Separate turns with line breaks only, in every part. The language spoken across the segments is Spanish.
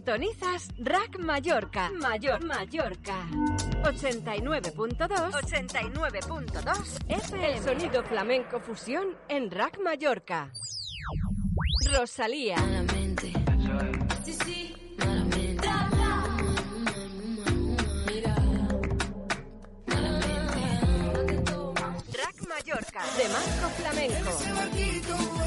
Sintonizas Rack Mallorca. Mayor Mallorca. 89.2 89.2 FM. El sonido flamenco fusión en Rack Mallorca. Rosalía. Sí, sí. Rack Mallorca de Marco Flamenco.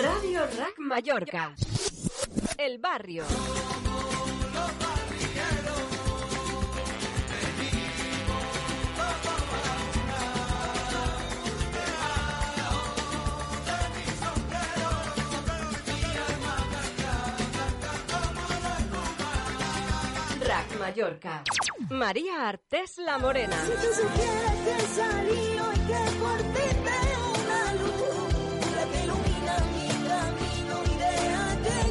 Radio Rack Mallorca. El barrio. Rack Mallorca. María Artés La Morena.
Si tú supieras que salí hoy que por ti una luz,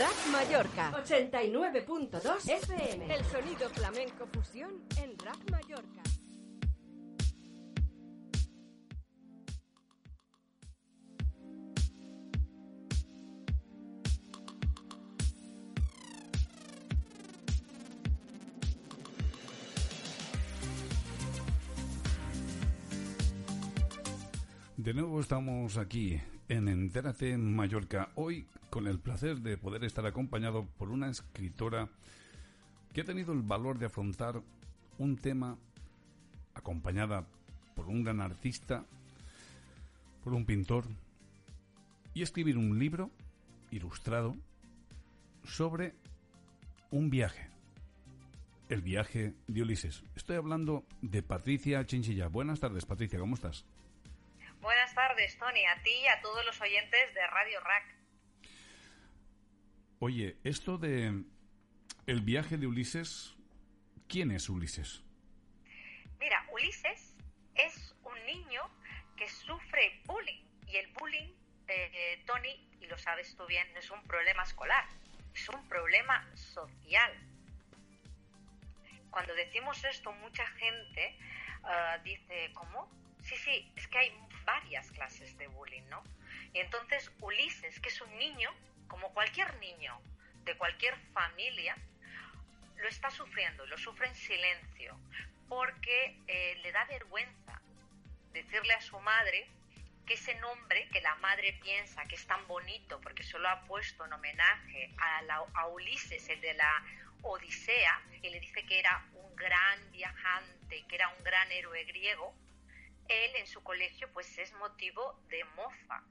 Rack Mallorca 89.2 FM. El sonido flamenco fusión en Rack Mallorca.
De nuevo estamos aquí en Entérate Mallorca. Hoy con el placer de poder estar acompañado por una escritora que ha tenido el valor de afrontar un tema acompañada por un gran artista, por un pintor, y escribir un libro ilustrado sobre un viaje. El viaje de Ulises. Estoy hablando de Patricia Chinchilla. Buenas tardes, Patricia, ¿cómo estás?
Buenas tardes, Tony, a ti y a todos los oyentes de Radio Rack.
Oye, esto de el viaje de Ulises, ¿quién es Ulises?
Mira, Ulises es un niño que sufre bullying y el bullying, eh, Tony, y lo sabes tú bien, no es un problema escolar, es un problema social. Cuando decimos esto, mucha gente ah, dice, ¿cómo? Sí, sí, es que hay varias clases de bullying, ¿no? Y entonces Ulises, que es un niño, como cualquier niño de cualquier familia, lo está sufriendo, lo sufre en silencio, porque eh, le da vergüenza decirle a su madre que ese nombre que la madre piensa que es tan bonito, porque se lo ha puesto en homenaje a, la- a Ulises, el de la Odisea, y le dice que era un gran viajante, que era un gran héroe griego, él en su colegio pues es motivo de mofa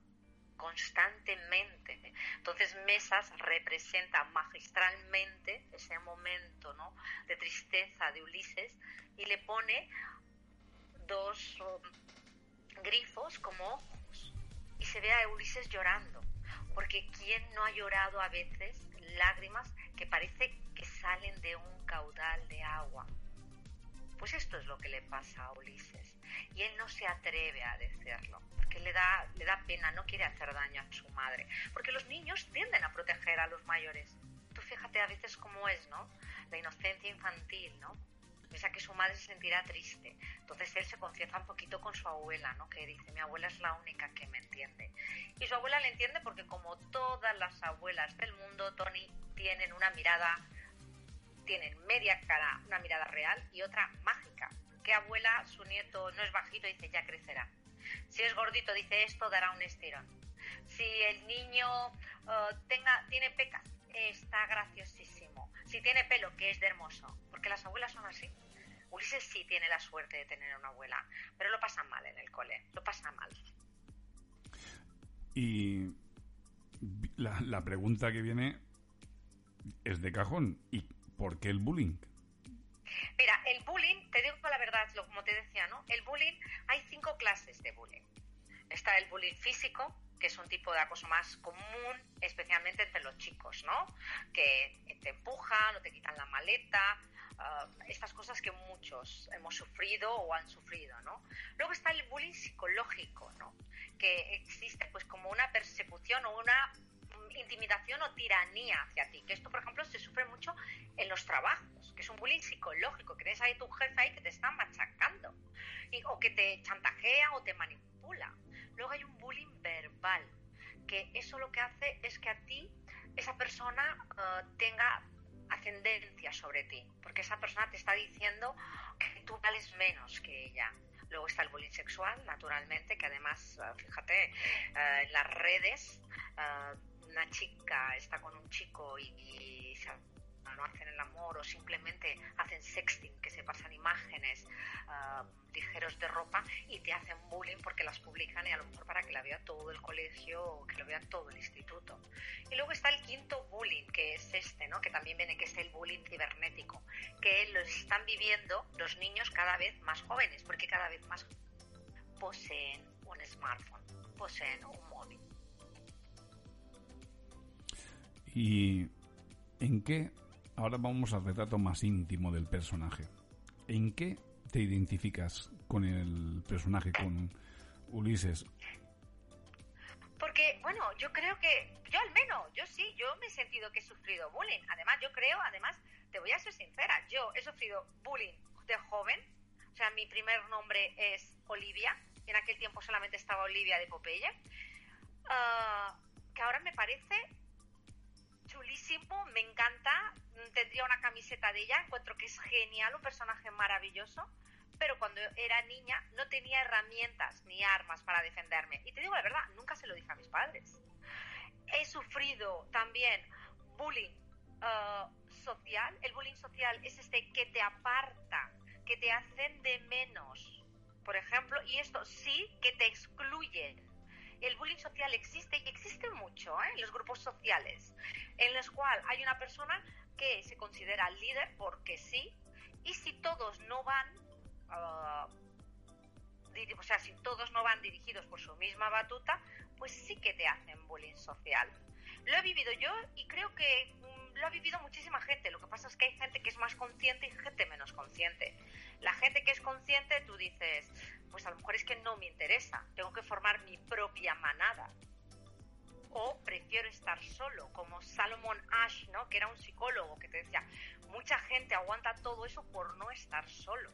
constantemente. Entonces Mesas representa magistralmente ese momento ¿no? de tristeza de Ulises y le pone dos um, grifos como ojos y se ve a Ulises llorando, porque ¿quién no ha llorado a veces lágrimas que parece que salen de un caudal de agua? Pues esto es lo que le pasa a Ulises. Y él no se atreve a decirlo, porque le da, le da pena, no quiere hacer daño a su madre. Porque los niños tienden a proteger a los mayores. Tú fíjate a veces cómo es, ¿no? La inocencia infantil, ¿no? Piensa que su madre se sentirá triste. Entonces él se confiesa un poquito con su abuela, ¿no? Que dice, mi abuela es la única que me entiende. Y su abuela le entiende porque como todas las abuelas del mundo, Tony, tienen una mirada tienen media cara, una mirada real y otra mágica. Que abuela, su nieto no es bajito, dice ya crecerá. Si es gordito, dice esto dará un estirón. Si el niño eh, tenga, tiene pecas, está graciosísimo. Si tiene pelo, que es de hermoso. Porque las abuelas son así. Ulises sí tiene la suerte de tener una abuela, pero lo pasa mal en el cole, lo pasa mal.
Y la, la pregunta que viene es de cajón. ¿Y por qué el bullying?
Mira, el bullying, te digo la verdad, como te decía, ¿no? El bullying, hay cinco clases de bullying. Está el bullying físico, que es un tipo de acoso más común, especialmente entre los chicos, ¿no? Que te empujan o te quitan la maleta, ah, estas cosas que muchos hemos sufrido o han sufrido, ¿no? Luego está el bullying psicológico, ¿no? Que existe pues como una persecución o una intimidación o tiranía hacia ti. Que esto, por ejemplo, se sufre mucho en los trabajos, que es un bullying psicológico, que tienes ahí tu jefe ahí que te está machacando, o que te chantajea o te manipula. Luego hay un bullying verbal, que eso lo que hace es que a ti esa persona eh, tenga ascendencia sobre ti, porque esa persona te está diciendo que tú vales menos que ella. Luego está el bullying sexual, naturalmente, que además, eh, fíjate, eh, en las redes una chica está con un chico y, no hacen el amor o simplemente hacen sexting, que se pasan imágenes ah, ligeros de ropa y te hacen bullying porque las publican y a lo mejor para que la vea todo el colegio o que lo vea todo el instituto. Y luego está el quinto bullying, que es este, ¿no? que también viene, que es el bullying cibernético, que lo están viviendo los niños cada vez más jóvenes, porque cada vez más poseen un smartphone, poseen un móvil.
¿Y en qué? Ahora vamos al retrato más íntimo del personaje. ¿En qué te identificas con el personaje, con Ulises?
Porque, bueno, yo creo que, yo al menos, yo sí, yo me he sentido que he sufrido bullying. Además, yo creo, además, te voy a ser sincera, yo he sufrido bullying de joven. O sea, mi primer nombre es Olivia. En aquel tiempo solamente estaba Olivia de Popeye. Ah, que ahora me parece chulísimo, me encanta, tendría una camiseta de ella, encuentro que es genial, un personaje maravilloso, pero cuando era niña no tenía herramientas ni armas para defenderme. Y te digo la verdad, nunca se lo dije a mis padres. He sufrido también bullying uh, social. El bullying social es este que te aparta, que te hacen de menos, por ejemplo, y esto sí que te excluye el bullying social existe y existe mucho ¿eh? en los grupos sociales, en los cuales hay una persona que se considera líder porque sí, y si todos no van, ah, o sea, si todos no van dirigidos por su misma batuta, pues sí que te hacen bullying social. Lo he vivido yo y creo que lo ha vivido muchísima gente. Lo que pasa es que hay gente que es más consciente y gente menos consciente. La gente que es consciente, tú dices, pues a lo mejor es que no me interesa, tengo que formar mi propia manada. O prefiero estar solo, como Salomon Ash, ¿no? que era un psicólogo que te decía, mucha gente aguanta todo eso por no estar solo.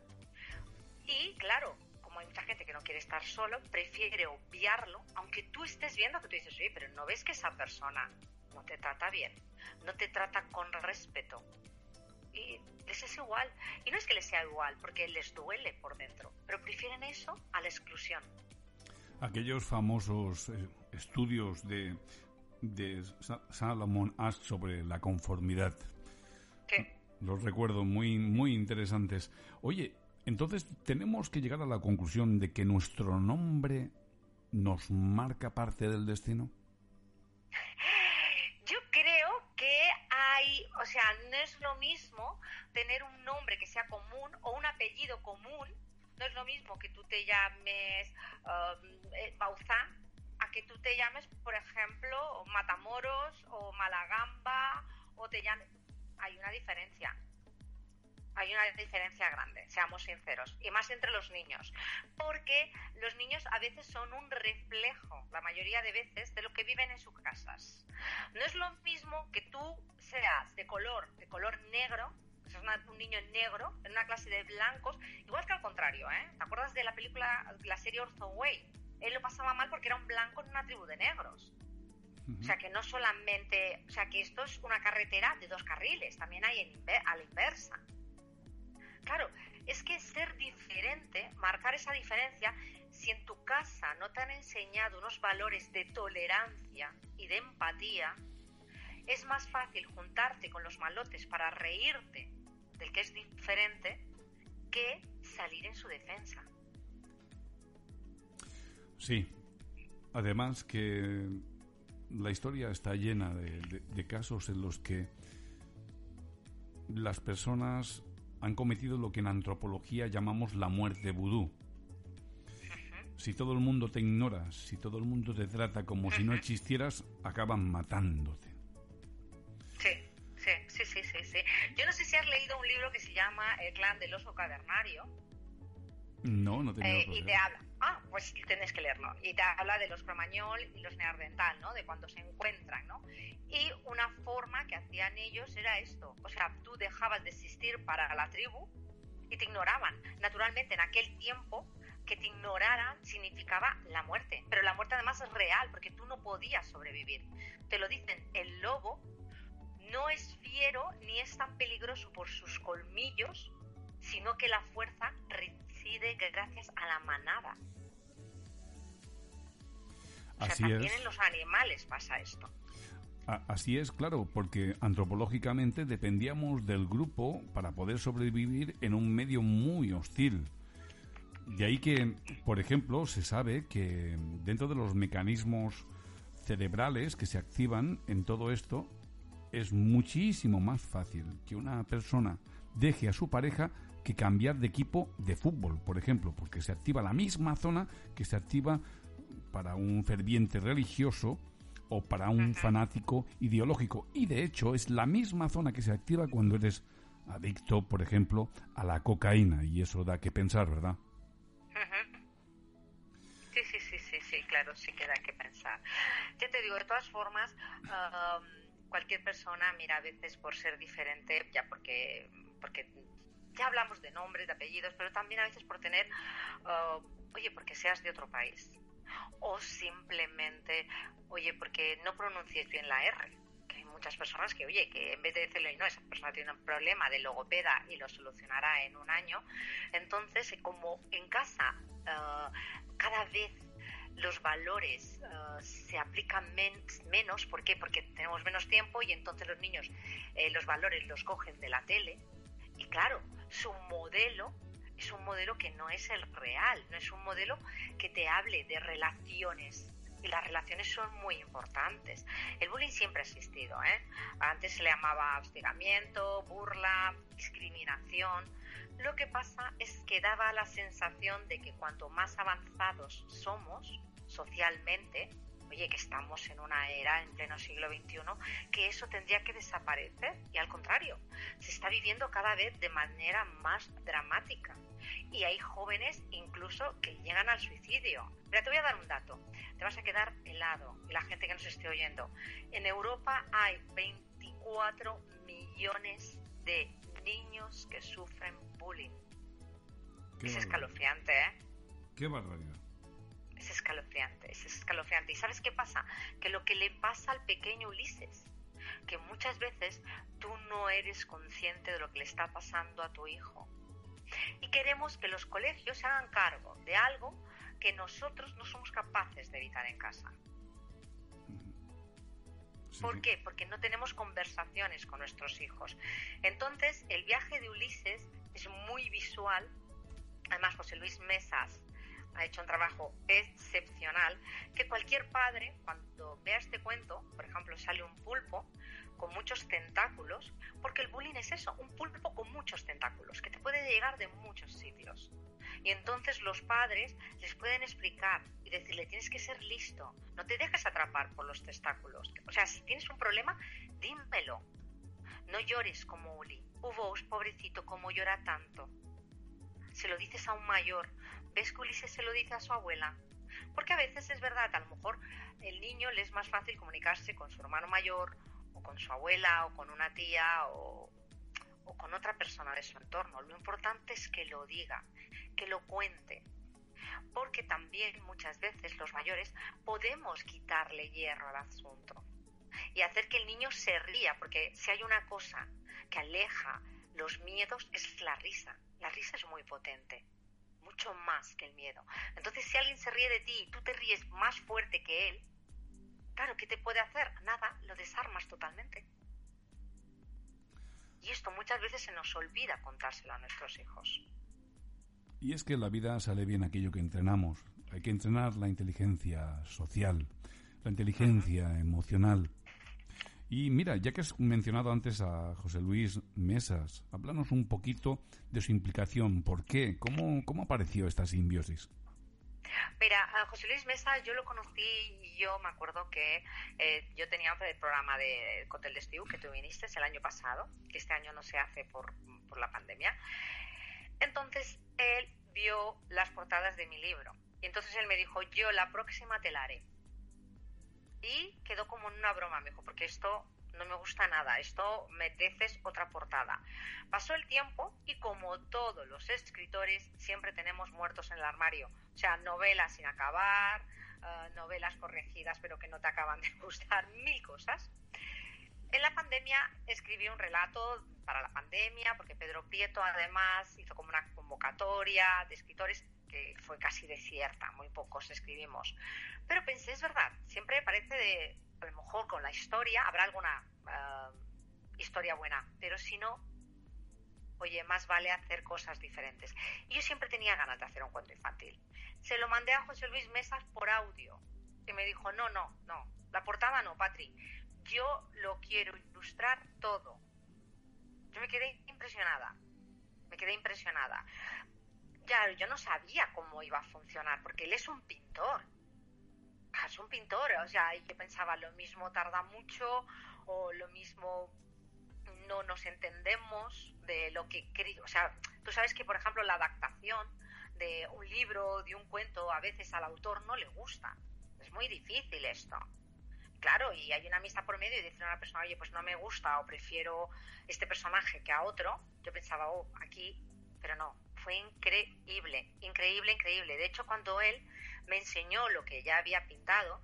Y claro, como hay mucha gente que no quiere estar solo, prefiere obviarlo, aunque tú estés viendo que tú dices, oye, pero no ves que esa persona no te trata bien, no te trata con respeto, y les es igual. Y no es que les sea igual, porque les duele por dentro, pero prefieren eso a la exclusión.
Aquellos famosos eh, estudios de, de Salomon Ash sobre la conformidad. Los recuerdo muy, muy interesantes. Oye, entonces tenemos que llegar a la conclusión de que nuestro nombre nos marca parte del destino.
o sea, no es lo mismo tener un nombre que sea común o un apellido común, no es lo mismo que tú te llames um, eh, Bauzán a que tú te llames, por ejemplo, Matamoros o Malagamba o te llames... Hay una diferencia hay una diferencia grande, seamos sinceros, y más entre los niños, porque los niños a veces son un reflejo, la mayoría de veces, de lo que viven en sus casas. No es lo mismo que tú seas de color, de color negro, seas un niño negro, en una clase de blancos, igual que al contrario, ¿eh? ¿Te acuerdas de la película, la serie Orson Way? Él lo pasaba mal porque era un blanco en una tribu de negros. O sea que no solamente, o sea que esto es una carretera de dos carriles, también hay en, a la inversa. Claro, es que ser diferente, marcar esa diferencia, si en tu casa no te han enseñado unos valores de tolerancia y de empatía, es más fácil juntarte con los malotes para reírte del que es diferente que salir en su defensa.
Sí. Además que la historia está llena de, casos en los que las personas han cometido lo que en antropología llamamos la muerte vudú. Si todo el mundo te ignora, si todo el mundo te trata como si no existieras, acaban matándote.
Sí, sí, sí, sí, sí. Yo no sé si has leído un libro que se llama El clan del oso cavernario.
No, no tengo
eh, Y te habla, ah, pues tienes que leerlo. Y te habla de los cromañol y los neandertal, ¿no? De cuando se encuentran, ¿no? Y una forma que hacían ellos era esto. O sea, tú dejabas de existir para la tribu y te ignoraban. Naturalmente, en aquel tiempo, que te ignoraran significaba la muerte. Pero la muerte además es real, porque tú no podías sobrevivir. Te lo dicen, el lobo no es fiero ni es tan peligroso por sus colmillos, sino que la fuerza reside gracias a la manada.
Así
también en los animales pasa esto.
Así es, claro, porque antropológicamente dependíamos del grupo para poder sobrevivir en un medio muy hostil. De ahí que, por ejemplo, se sabe que dentro de los mecanismos cerebrales que se activan en todo esto, es muchísimo más fácil que una persona deje a su pareja que cambiar de equipo de fútbol, por ejemplo, porque se activa la misma zona que se activa para un ferviente religioso o para un fanático ideológico. Y de hecho es la misma zona que se activa cuando eres adicto, por ejemplo, a la cocaína. Y eso da que pensar, ¿verdad?
Sí, sí, sí, sí, sí, claro, sí que da que pensar. Ya te digo, de todas formas, cualquier persona, mira, a veces por ser diferente, ya porque, porque ya hablamos de nombres, de apellidos, pero también a veces por tener, oye, porque seas de otro país o simplemente, oye, porque no pronuncies bien la R. Que hay muchas personas que, oye, que en vez de decirle, no, esa persona tiene un problema de logopeda y lo solucionará en un año. Entonces, eh, como en casa eh, cada vez los valores eh, se aplican menos, ¿por qué? Porque tenemos menos tiempo y entonces los niños los valores los cogen de la tele y claro, su modelo es un modelo que no es el real, no es un modelo que te hable de relaciones. Y las relaciones son muy importantes. El bullying siempre ha existido. ¿eh? Antes se le llamaba hostigamiento, burla, discriminación. Lo que pasa es que daba la sensación de que cuanto más avanzados somos socialmente, oye, que estamos en una era en pleno siglo XXI, que eso tendría que desaparecer y al contrario, se está viviendo cada vez de manera más dramática. Y hay jóvenes incluso que llegan al suicidio. Mira, te voy a dar un dato. Te vas a quedar helado. Y la gente que nos esté oyendo. En Europa hay 24 millones de niños que sufren bullying. es escalofriante, ¿eh?
Qué barbaridad.
Es escalofriante, es escalofriante. ¿Y sabes qué pasa? Que lo que le pasa al pequeño Ulises, que muchas veces tú no eres consciente de lo que le está pasando a tu hijo. Y queremos que los colegios se hagan cargo de algo que nosotros no somos capaces de evitar en casa. ¿Por qué? Porque no tenemos conversaciones con nuestros hijos. Entonces, el viaje de Ulises es muy visual. Además, José Luis Mesas ha hecho un trabajo excepcional, que cualquier padre, cuando vea este cuento, por ejemplo, sale un pulpo con muchos tentáculos, porque el bullying es eso, un pulpo con muchos tentáculos, que te puede llegar de muchos sitios. Y entonces los padres les pueden explicar y decirle, tienes que ser listo, no te dejes atrapar por los tentáculos. O sea, si tienes un problema, dímelo. No llores como Uli. Hubo, pobrecito, como llora tanto. Se lo dices a un mayor, ¿Ves que Ulises se lo dice a su abuela? Porque a veces es verdad, a lo mejor el niño le es más fácil comunicarse con su hermano mayor, o con su abuela, o con una tía, o, o con otra persona de su entorno. Lo importante es que lo diga, que lo cuente. Porque también muchas veces los mayores podemos quitarle hierro al asunto y hacer que el niño se ría, porque si hay una cosa que aleja los miedos es la risa. La risa es muy potente mucho más que el miedo. Entonces, si alguien se ríe de ti y tú te ríes más fuerte que él, claro, ¿qué te puede hacer? Nada, lo desarmas totalmente. Y esto muchas veces se nos olvida contárselo a nuestros hijos.
Y es que en la vida sale bien aquello que entrenamos. Hay que entrenar la inteligencia social, la inteligencia emocional. Y mira, ya que has mencionado antes a José Luis Mesas, háblanos un poquito de su implicación. ¿Por qué? ¿Cómo, cómo apareció esta simbiosis?
Mira, a José Luis Mesas yo lo conocí y yo me acuerdo que eh, yo tenía el programa de Hotel de Estiu que tú viniste el año pasado, que este año no se hace por, por la pandemia. Entonces él vio las portadas de mi libro y entonces él me dijo, yo la próxima te la haré y quedó como en una broma, me dijo, porque esto no me gusta nada, esto mereces otra portada. Pasó el tiempo y como todos los escritores, siempre tenemos muertos en el armario, o sea, novelas sin acabar, eh, novelas corregidas pero que no te acaban de gustar, mil cosas. En la pandemia escribí un relato para la pandemia, porque Pedro Prieto además hizo como una convocatoria de escritores que fue casi desierta, muy pocos escribimos. Pero pensé, es verdad, siempre parece de, a lo mejor con la historia habrá alguna eh, historia buena, pero si no, oye, más vale hacer cosas diferentes. Y yo siempre tenía ganas de hacer un cuento infantil. Se lo mandé a José Luis Mesas por audio y me dijo, no, no, no, la portada no, Patri, yo lo quiero ilustrar todo. Yo me quedé impresionada, me quedé impresionada. Ya, yo no sabía cómo iba a funcionar, porque él es un pintor. Ah, es un pintor, o sea, yo pensaba, lo mismo tarda mucho, o lo mismo no nos entendemos de lo que... O sea, tú sabes que, por ejemplo, la adaptación de un libro, de un cuento, a veces al autor no le gusta. Es muy difícil esto. Claro, y hay una amistad por medio y decir a una persona, oye, pues no me gusta o prefiero este personaje que a otro. Yo pensaba, oh, aquí, pero no, fue increíble, increíble, increíble. De hecho, cuando él me enseñó lo que ya había pintado,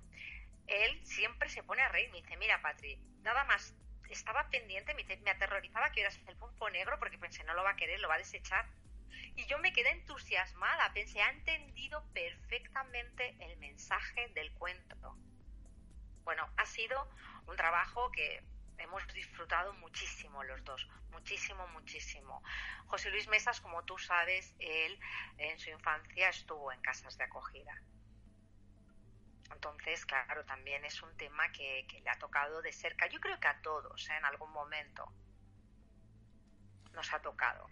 él siempre se pone a reír. Me dice, mira, Patri, nada más estaba pendiente, me, me aterrorizaba que eras el pulpo negro porque pensé, no lo va a querer, lo va a desechar. Y yo me quedé entusiasmada, pensé, ha entendido perfectamente el mensaje del cuento. Bueno, ha sido un trabajo que hemos disfrutado muchísimo los dos, muchísimo, muchísimo. José Luis Mesas, como tú sabes, él en su infancia estuvo en casas de acogida. Entonces, claro, también es un tema que, le ha tocado de cerca. Yo creo que a todos, ¿eh? en algún momento, nos ha tocado.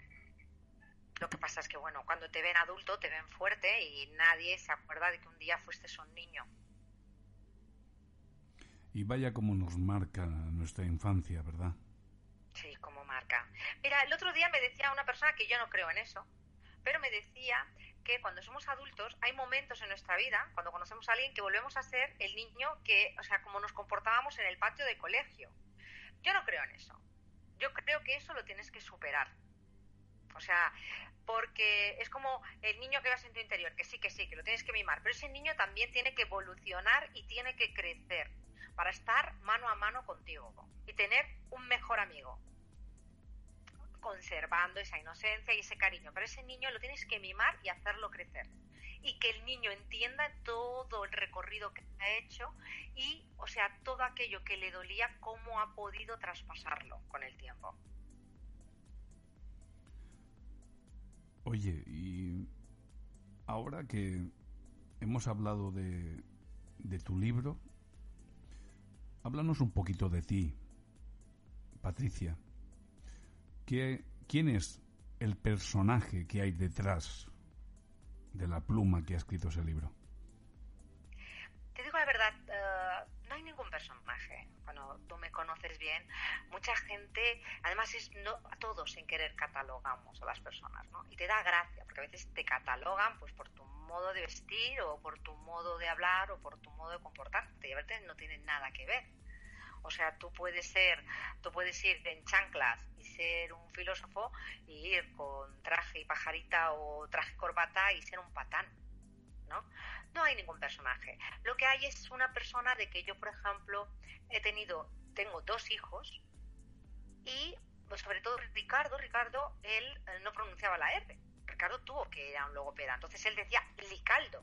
Lo que pasa es que, bueno, cuando te ven adulto, te ven fuerte y nadie se acuerda de que un día fuiste un niño.
Y vaya como nos marca nuestra infancia, ¿verdad?
Sí, como marca. Mira, el otro día me decía una persona que yo no creo en eso, pero me decía que cuando somos adultos hay momentos en nuestra vida, cuando conocemos a alguien, que volvemos a ser el niño que, o sea, como nos comportábamos en el patio de colegio. Yo no creo en eso. Yo creo que eso lo tienes que superar. O sea, porque es como el niño que vas en tu interior, que sí, que sí, que lo tienes que mimar, pero ese niño también tiene que evolucionar y tiene que crecer para estar mano a mano contigo y tener un mejor amigo, conservando esa inocencia y ese cariño. Pero ese niño lo tienes que mimar y hacerlo crecer. Y que el niño entienda todo el recorrido que ha hecho y, o sea, todo aquello que le dolía, cómo ha podido traspasarlo con el tiempo.
Oye, y ahora que hemos hablado de, de tu libro, Háblanos un poquito de ti, Patricia. ¿Qué, ¿Quién es el personaje que hay detrás de la pluma que ha escrito ese libro?
Conoces bien, mucha gente, además es no a todos sin querer catalogamos a las personas, ¿no? Y te da gracia, porque a veces te catalogan pues por tu modo de vestir o por tu modo de hablar o por tu modo de comportarte y a veces no tiene nada que ver. O sea, tú puedes ser, tú puedes ir en chanclas y ser un filósofo y ir con traje y pajarita o traje corbata y ser un patán, ¿no? No hay ningún personaje. Lo que hay es una persona de que yo, por ejemplo, he tenido, tengo dos hijos y pues, sobre todo Ricardo, Ricardo, él eh, no pronunciaba la R Ricardo tuvo que ir a un logopeda. Entonces él decía Licaldo.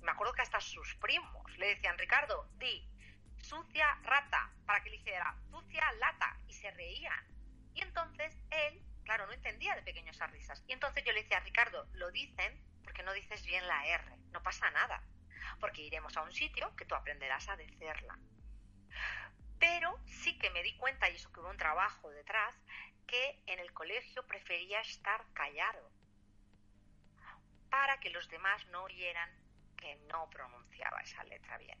Me acuerdo que hasta sus primos le decían, Ricardo, di sucia rata, para que le hiciera sucia lata, y se reían. Y entonces él, claro, no entendía de pequeños esas risas. Y entonces yo le decía, Ricardo, lo dicen porque no dices bien la R, no pasa nada, porque iremos a un sitio que tú aprenderás a decirla. Pero sí que me di cuenta, y eso que hubo un trabajo detrás, que en el colegio prefería estar callado para que los demás no oyeran que no pronunciaba esa letra bien.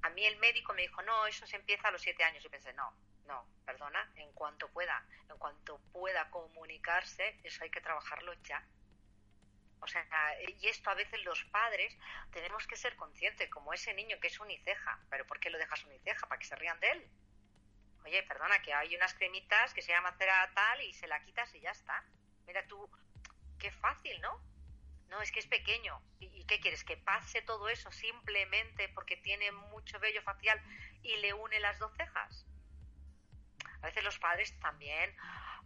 A mí el médico me dijo, no, eso se empieza a los siete años. Y pensé, no, no, perdona, en cuanto pueda, en cuanto pueda comunicarse, eso hay que trabajarlo ya. O sea, y esto a veces los padres tenemos que ser conscientes, como ese niño que es uniceja. ¿Pero por qué lo dejas uniceja? ¿Para que se rían de él? Oye, perdona, que hay unas cremitas que se llama cera tal y se la quitas y ya está. Mira tú, qué fácil, ¿no? No, es que es pequeño. ¿Y, qué quieres? ¿Que pase todo eso simplemente porque tiene mucho vello facial y le une las dos cejas? A veces los padres también,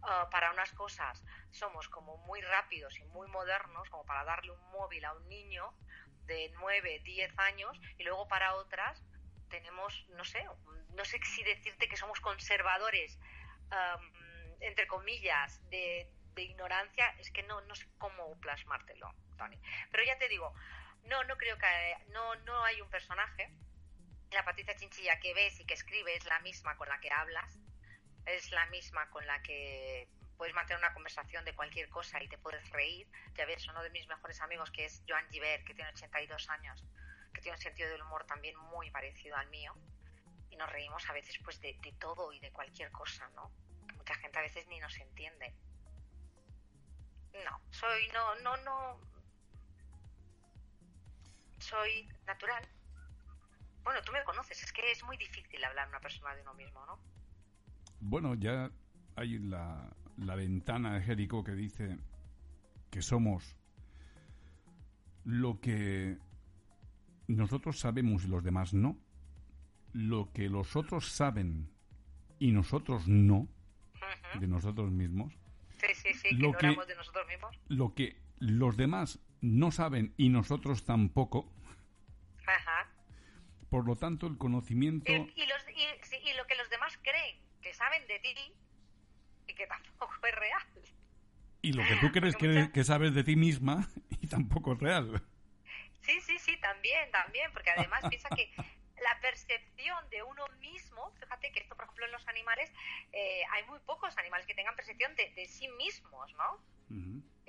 ah, para unas cosas, somos como muy rápidos y muy modernos, como para darle un móvil a un niño de 9, 10 años, y luego para otras tenemos, no sé, no sé si decirte que somos conservadores, entre comillas, de, de ignorancia, es que no, no sé cómo plasmártelo. Pero ya te digo, no, no creo que no, no hay un personaje. La Patricia Chinchilla que ves y que escribe es la misma con la que hablas, es la misma con la que puedes mantener una conversación de cualquier cosa y te puedes reír. Ya ves, uno de mis mejores amigos, que es Joan Giver, que tiene 82 años, que tiene un sentido del humor también muy parecido al mío. Y nos reímos a veces pues de, todo y de cualquier cosa, ¿no? mucha gente a veces ni nos entiende. No, soy, no, no, no, soy natural. Bueno, tú me conoces, es que es muy difícil hablar una persona de uno mismo, ¿no?
Bueno, ya hay la, la ventana de Jerico que dice que somos lo que nosotros sabemos y los demás no, lo que los otros saben y nosotros no, de nosotros mismos.
Sí, sí, sí, lo que, de nosotros mismos.
Lo que los demás no saben y nosotros tampoco.
Ajá.
Por lo tanto, el conocimiento...
Y, y, lo que los demás creen que saben de ti y que tampoco es real.
Y lo que tú crees que, que sabes de ti misma y tampoco es real.
Sí, sí, sí, también, también, porque además piensa que la percepción de uno mismo, fíjate que esto, por ejemplo, en los animales, eh, hay muy pocos animales que tengan percepción de, de sí mismos, ¿no?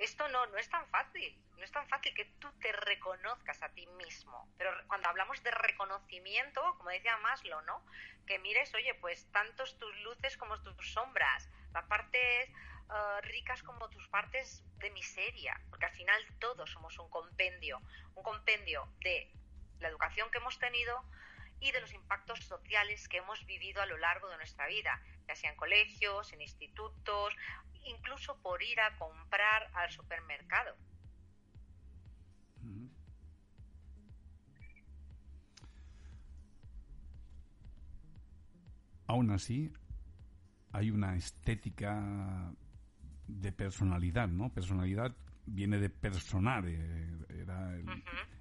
Esto no, no es tan fácil, no es tan fácil que tú te reconozcas a ti mismo. Pero cuando hablamos de reconocimiento, como decía Maslow, ¿no? Que mires, oye, pues tantos tus luces como tus sombras, las partes uh, ricas como tus partes de miseria, porque al final todos somos un compendio, un compendio de la educación que hemos tenido, y de los impactos sociales que hemos vivido a lo largo de nuestra vida, ya sea en colegios, en institutos, incluso por ir a comprar al supermercado.
Aún así, hay una estética de personalidad, ¿no? Personalidad viene de personar, eh, era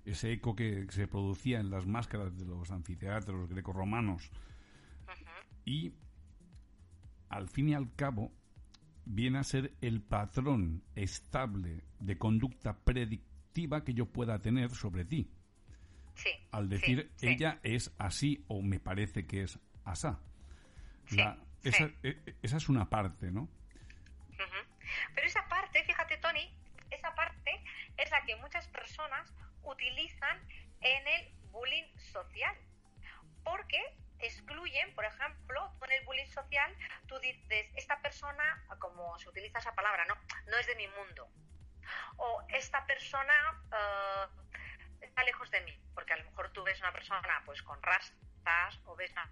ese eco que se producía en las máscaras de los anfiteatros grecorromanos. Y al fin y al cabo viene a ser el patrón estable de conducta predictiva que yo pueda tener sobre ti. al decir ella es así o me parece que es asá. esa, e, e, esa, es una parte, ¿no?
Pero esa parte, fíjate, Tony, esa parte es la que muchas personas utilizan en el bullying social. Porque excluyen, por ejemplo, con el bullying social, tú dices, esta persona, como se utiliza esa palabra, no, no es de mi mundo. O esta persona eh, está lejos de mí, porque a lo mejor tú ves una persona pues con rastas o ves una...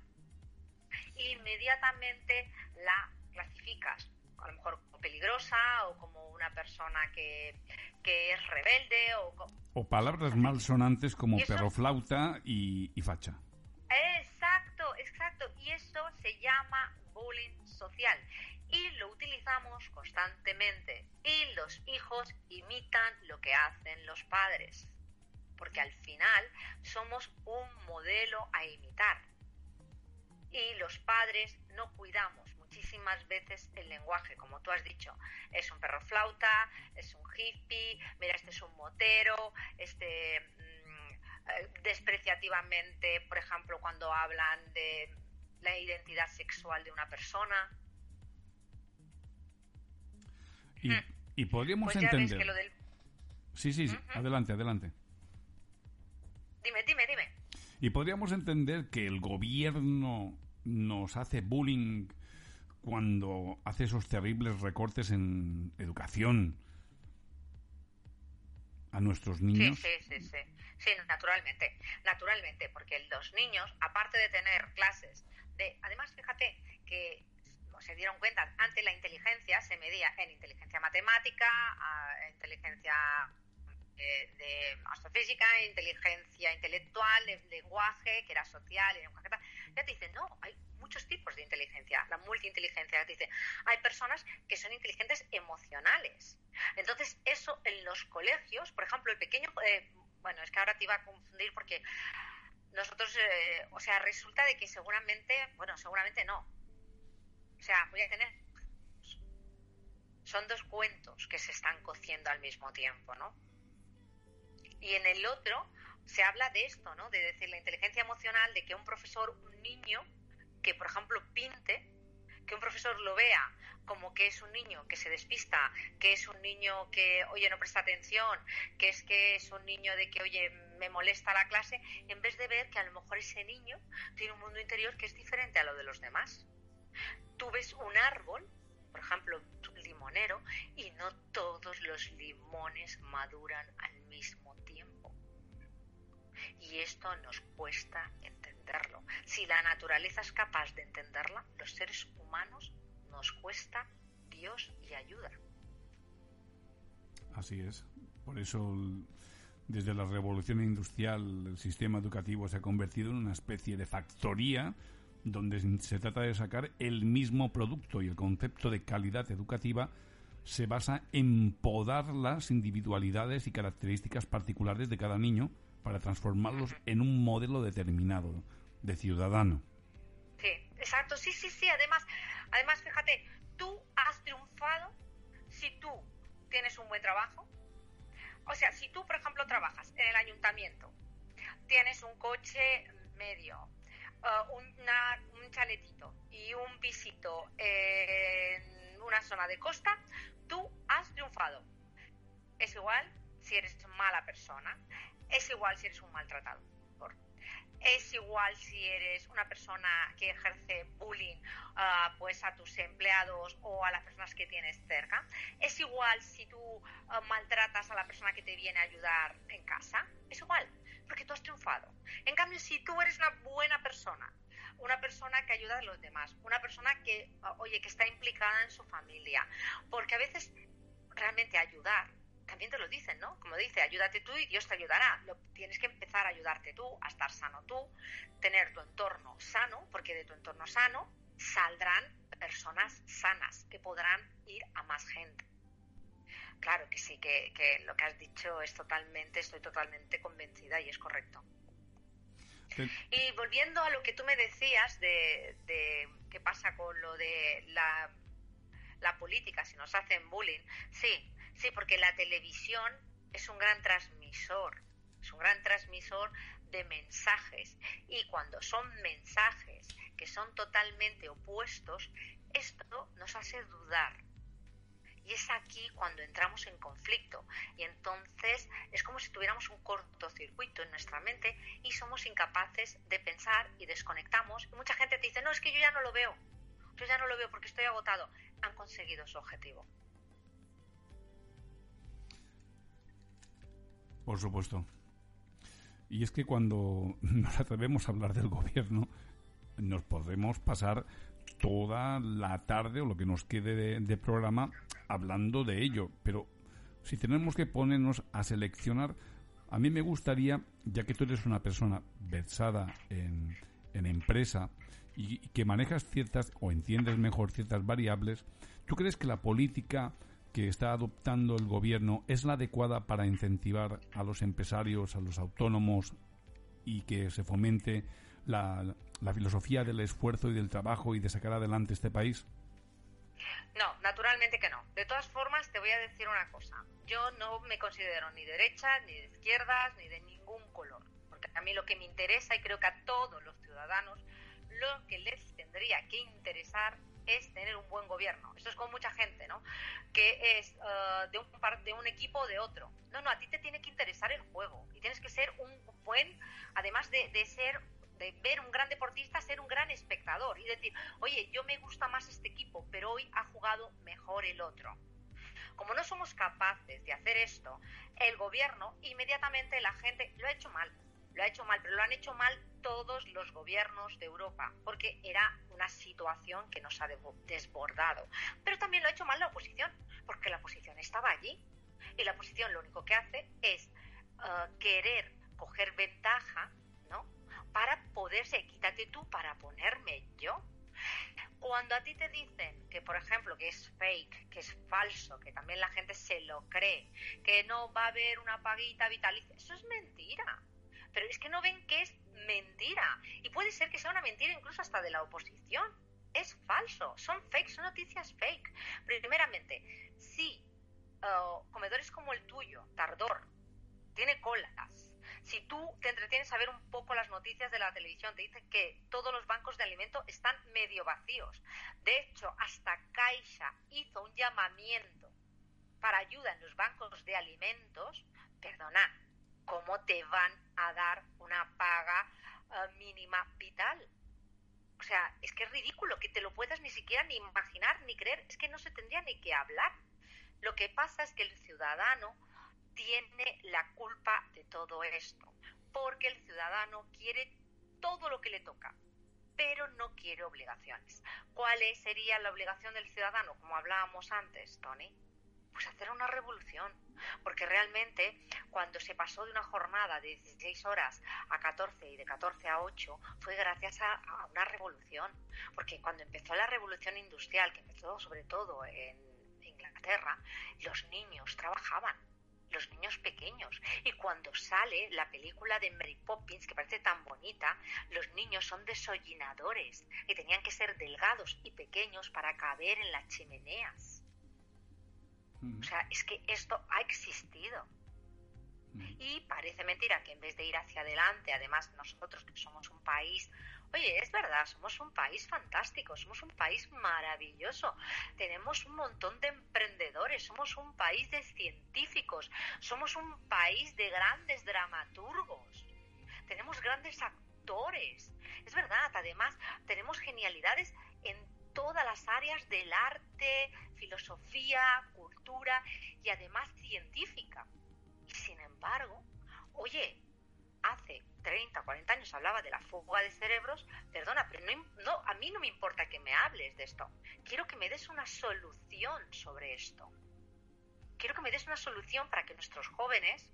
Inmediatamente la clasificas, a lo mejor como peligrosa o como una persona que, que es rebelde o...
O palabras malsonantes como perroflauta y, y facha.
Exacto, exacto. Y eso se llama bullying social. Y lo utilizamos constantemente. y los hijos imitan lo que hacen los padres, porque al final somos un modelo a imitar. Y los padres no cuidamos muchísimas veces el lenguaje, como tú has dicho. Es un perro flauta, es un hippie, mira, este es un motero, este mm, eh, despreciativamente, por ejemplo, cuando hablan de la identidad sexual de una persona.
Y,
Mm.
y podríamos
Pues
entender.
que lo del...
Sí, sí, sí. adelante, adelante.
Dime, dime, dime.
Y podríamos entender que el gobierno nos hace bullying cuando hace esos terribles recortes en educación a nuestros
Sí,
niños.
sí, sí, sí. Sí, naturalmente. Naturalmente, porque los niños, aparte de tener clases de... Además, fíjate que se dieron cuenta, antes la inteligencia se medía en inteligencia matemática, inteligencia eh, de astrofísica, inteligencia intelectual, de lenguaje, que era social, y lenguaje tal. Ya te dicen, no, hay muchos tipos de inteligencia, la multiinteligencia, te dice, hay personas que son inteligentes emocionales. Entonces, eso en los colegios, por ejemplo, el pequeño, eh, bueno, es que ahora te iba a confundir porque nosotros, eh, o sea, resulta de que seguramente, bueno, seguramente no. O sea, voy a tener... Son dos cuentos que se están cociendo al mismo tiempo, ¿no? Y en el otro se habla de esto, ¿no? De decir la inteligencia emocional, de que un profesor, un niño, que por ejemplo pinte, que un profesor lo vea como que es un niño que se despista, que es un niño que, oye, no presta atención, que es que es un niño de que, oye, me molesta la clase, en vez de ver que a lo mejor ese niño tiene un mundo interior que es diferente a lo de los demás. Tú ves un árbol, por ejemplo, limonero, y no todos los limones maduran al mismo tiempo. Y esto nos cuesta entenderlo. Si la naturaleza es capaz de entenderla, los seres humanos nos cuesta Dios y ayuda.
Así es. Por eso, desde la revolución industrial, el sistema educativo se ha convertido en una especie de factoría donde se trata de sacar el mismo producto y el concepto de calidad educativa se basa en podar las individualidades y características particulares de cada niño para transformarlos en un modelo determinado de ciudadano.
Sí, exacto, sí, sí, sí. Además, además, fíjate, tú has triunfado si tú tienes un buen trabajo. O sea, si tú, por ejemplo, trabajas en el ayuntamiento, tienes un coche medio, una- un chaletito y un pisito en una zona de costa, tú has triunfado. Es igual si eres mala persona, es igual si eres un maltratado. Es igual si eres una persona que ejerce bullying ah, pues a tus empleados o a las personas que tienes cerca. Es igual si tú ah, maltratas a la persona que te viene a ayudar en casa. Es igual, porque tú has triunfado. En cambio, si tú eres una buena persona, una persona que ayuda a los demás, una persona que, ah, oye, que está implicada en su familia, porque a veces realmente ayudar también te lo dicen, ¿no? Como dice, ayúdate tú y Dios te ayudará. Lo, tienes que empezar a ayudarte tú, a estar sano tú, tener tu entorno sano, porque de tu entorno sano saldrán personas sanas que podrán ir a más gente. Claro que sí, que, que lo que has dicho es totalmente, estoy totalmente convencida y es correcto. Y volviendo a lo que tú me decías de, de qué pasa con lo de la, la política, si nos hacen bullying, sí, sí, porque la televisión es un gran transmisor, es un gran transmisor de mensajes. Y cuando son mensajes que son totalmente opuestos, esto nos hace dudar. Y es aquí cuando entramos en conflicto. Y entonces es como si tuviéramos un cortocircuito en nuestra mente y somos incapaces de pensar y desconectamos. Y mucha gente te dice, no, es que yo ya no lo veo. Yo ya no lo veo porque estoy agotado. Han conseguido su objetivo.
Por supuesto. Y es que cuando nos atrevemos a hablar del gobierno, nos podemos pasar toda la tarde o lo que nos quede de, programa hablando de ello. Pero si tenemos que ponernos a seleccionar, a mí me gustaría, ya que tú eres una persona versada en, en empresa y, y que manejas ciertas o entiendes mejor ciertas variables, ¿tú crees que la política que está adoptando el gobierno es la adecuada para incentivar a los empresarios, a los autónomos y que se fomente la, la filosofía del esfuerzo y del trabajo y de sacar adelante este país?
No, naturalmente que no. De todas formas, te voy a decir una cosa. Yo no me considero ni derecha, ni de izquierdas, ni de ningún color. Porque a mí lo que me interesa, y creo que a todos los ciudadanos, lo que les tendría que interesar es tener un buen gobierno. Esto es como mucha gente, ¿no? Que es uh, de, un de un equipo o de otro. No, no, a ti te tiene que interesar el juego y tienes que ser un buen, además de, de ser de ver un gran deportista, ser un gran espectador y decir, oye, yo me gusta más este equipo, pero hoy ha jugado mejor el otro. Como no somos capaces de hacer esto, el gobierno inmediatamente la gente lo ha hecho mal, lo ha hecho mal, pero lo han hecho mal todos los gobiernos de Europa, porque era una situación que nos ha desbordado. Pero también lo ha hecho mal la oposición, porque la oposición estaba allí y la oposición lo único que hace es uh, querer coger ventaja para poderse, quítate tú para ponerme yo. Cuando a ti te dicen que, por ejemplo, que es fake, que es falso, que también la gente se lo cree, que no va a haber una paguita vitalicia, eso es mentira. Pero es que no ven que es mentira. Y puede ser que sea una mentira incluso hasta de la oposición. Es falso, son fake, son noticias fake. Primeramente, si uh, comedores como el tuyo, Tardor, tiene colas, si tú te entretienes a ver un poco las noticias de la televisión, te dicen que todos los bancos de alimento están medio vacíos. De hecho, hasta Caixa hizo un llamamiento para ayuda en los bancos de alimentos. Perdona, ¿cómo te van a dar una paga eh, mínima vital? O sea, es que es ridículo que te lo puedas ni siquiera ni imaginar ni creer. Es que no se tendría ni que hablar. Lo que pasa es que el ciudadano tiene la culpa de todo esto, porque el ciudadano quiere todo lo que le toca, pero no quiere obligaciones. ¿Cuál sería la obligación del ciudadano, como hablábamos antes, Tony? Pues hacer una revolución, porque realmente cuando se pasó de una jornada de 16 horas a 14 y de 14 a 8 fue gracias a, a una revolución, porque cuando empezó la revolución industrial, que empezó sobre todo en Inglaterra, los niños trabajaban los niños pequeños. Y cuando sale la película de Mary Poppins, que parece tan bonita, los niños son desollinadores y tenían que ser delgados y pequeños para caber en las chimeneas. Mm. O sea, es que esto ha existido. Mm. Y parece mentira que en vez de ir hacia adelante, además nosotros que somos un país Oye, es verdad, somos un país fantástico, somos un país maravilloso, tenemos un montón de emprendedores, somos un país de científicos, somos un país de grandes dramaturgos, tenemos grandes actores. Es verdad, además tenemos genialidades en todas las áreas del arte, filosofía, cultura y además científica. Y sin embargo, oye, hace 30 o 40 años hablaba de la fuga de cerebros, perdona, pero no, a mí no me importa que me hables de esto. Quiero que me des una solución sobre esto. Quiero que me des una solución para que nuestros jóvenes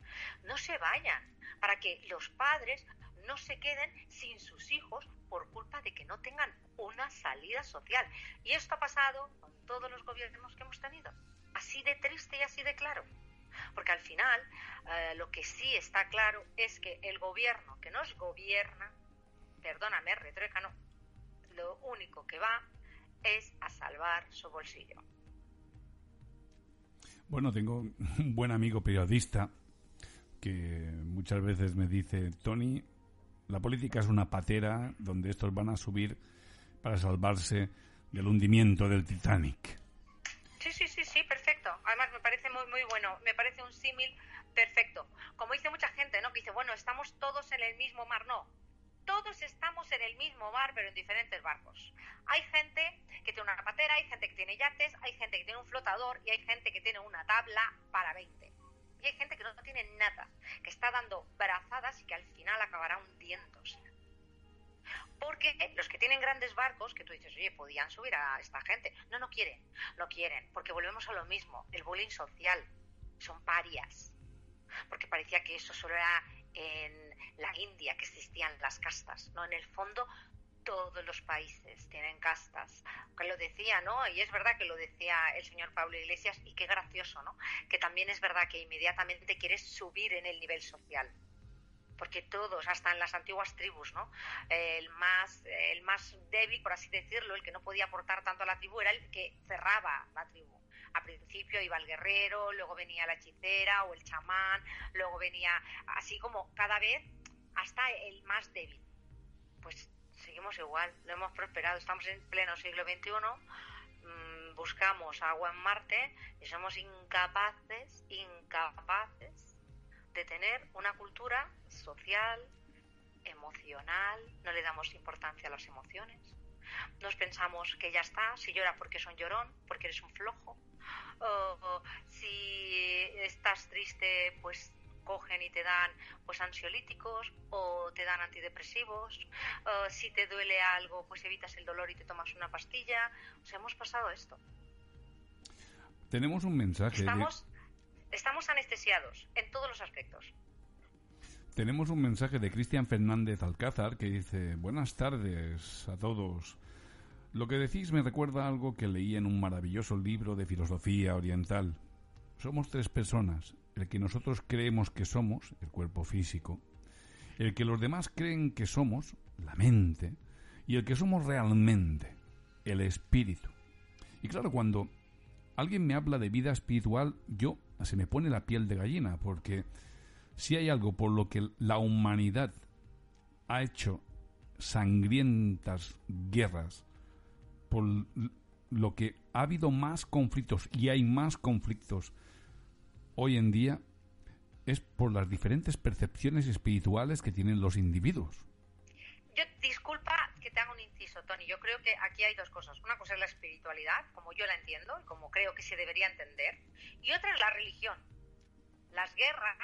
no se vayan, para que los padres no se queden sin sus hijos por culpa de que no tengan una salida social. Y esto ha pasado con todos los gobiernos que hemos tenido. Así de triste y así de claro. Porque al final eh, lo que sí está claro es que el gobierno que nos gobierna, perdóname, retruécano, lo único que va es a salvar su bolsillo.
Bueno, tengo un buen amigo periodista que muchas veces me dice, Tony, la política es una patera donde estos van a subir para salvarse del hundimiento del Titanic.
Sí, sí, sí, sí, perfecto. Además me parece muy, muy bueno. Me parece un símil perfecto. Como dice mucha gente, ¿no? Que dice, bueno, estamos todos en el mismo mar. No, todos estamos en el mismo mar, pero en diferentes barcos. Hay gente que tiene una patera, hay gente que tiene yates, hay gente que tiene un flotador y hay gente que tiene una tabla para 20. Hay gente que no tiene nada, que está dando brazadas y que al final acabará hundiéndose. Porque los que tienen grandes barcos, que tú dices, oye, podían subir a esta gente. No, no quieren, no quieren, porque volvemos a lo mismo, el bullying social. Son parias porque parecía que eso solo era en la India que existían las castas. No, en el fondo todos los países tienen castas. Lo decía, ¿no? Y es verdad que lo decía el señor Pablo Iglesias y qué gracioso, ¿no? Que también es verdad que inmediatamente quieres subir en el nivel social. Porque todos, hasta en las antiguas tribus, ¿no? El más, el más débil, por así decirlo, el que no podía aportar tanto a la tribu, era el que cerraba la tribu. A principio iba el guerrero, luego venía la hechicera o el chamán, luego venía así como cada vez hasta el más débil. Pues seguimos igual, no hemos prosperado, estamos en pleno siglo XXI, mmm, buscamos agua en Marte y somos incapaces, incapaces de tener una cultura social, emocional, no le damos importancia a las emociones. Nos pensamos que ya está, si llora porque es un llorón, porque eres un flojo, o si estás triste, pues cogen y te dan pues ansiolíticos o te dan antidepresivos. Uh, si te duele algo, pues evitas el dolor y te tomas una pastilla. O sea, hemos pasado esto.
Tenemos un mensaje.
Estamos, de... estamos anestesiados en todos los aspectos.
Tenemos un mensaje de Cristian Fernández Alcázar que dice, buenas tardes a todos. Lo que decís me recuerda a algo que leí en un maravilloso libro de filosofía oriental. Somos tres personas, el que nosotros creemos que somos, el cuerpo físico, el que los demás creen que somos, la mente, y el que somos realmente, el espíritu. Y claro, cuando alguien me habla de vida espiritual, yo se me pone la piel de gallina, porque si hay algo por lo que la humanidad ha hecho sangrientas guerras, por lo que ha habido más conflictos y hay más conflictos hoy en día es por las diferentes percepciones espirituales que tienen los individuos.
Yo disculpa que te haga un inciso, Tony. Yo creo que aquí hay dos cosas. Una cosa es la espiritualidad, como yo la entiendo y como creo que se debería entender, y otra es la religión. Las guerras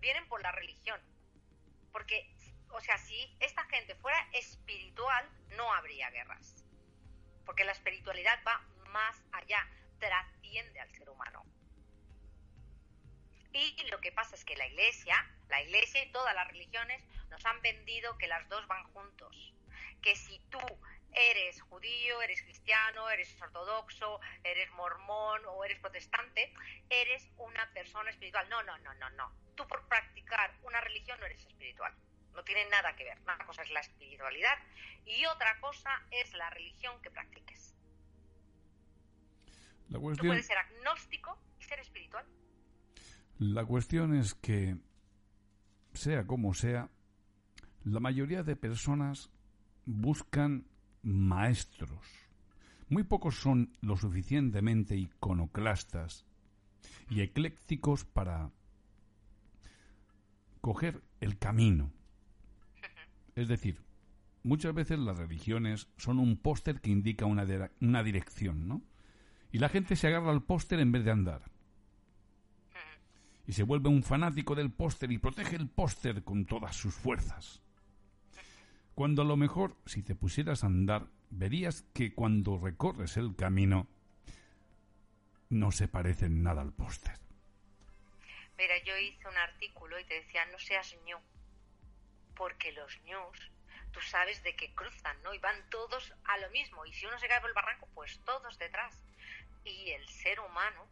vienen por la religión. Porque, o sea, si esta gente fuera espiritual, no habría guerras. Porque la espiritualidad va más allá, trasciende al ser humano. Y lo que pasa es que la Iglesia, la Iglesia y todas las religiones nos han vendido que las dos van juntos. Que si tú eres judío, eres cristiano, eres ortodoxo, eres mormón o eres protestante, eres una persona espiritual. No, no, no, no, no. Tú por practicar una religión no eres espiritual. No tiene nada que ver. Una cosa es la espiritualidad y otra cosa es la religión que practiques.
La cuestión...
Tú puedes ser agnóstico y ser espiritual.
La cuestión es que, sea como sea, la mayoría de personas buscan maestros. Muy pocos son lo suficientemente iconoclastas y eclécticos para coger el camino. Es decir, muchas veces las religiones son un póster que indica una, una dirección, ¿no? Y la gente se agarra al póster en vez de andar y se vuelve un fanático del póster y protege el póster con todas sus fuerzas. Cuando a lo mejor, si te pusieras a andar, verías que cuando recorres el camino no se parece en nada al póster.
Mira, yo hice un artículo y te decía, no seas ñu, porque los ñus, tú sabes de que cruzan, ¿no? Y van todos a lo mismo, y si uno se cae por el barranco, pues todos detrás. Y el ser humano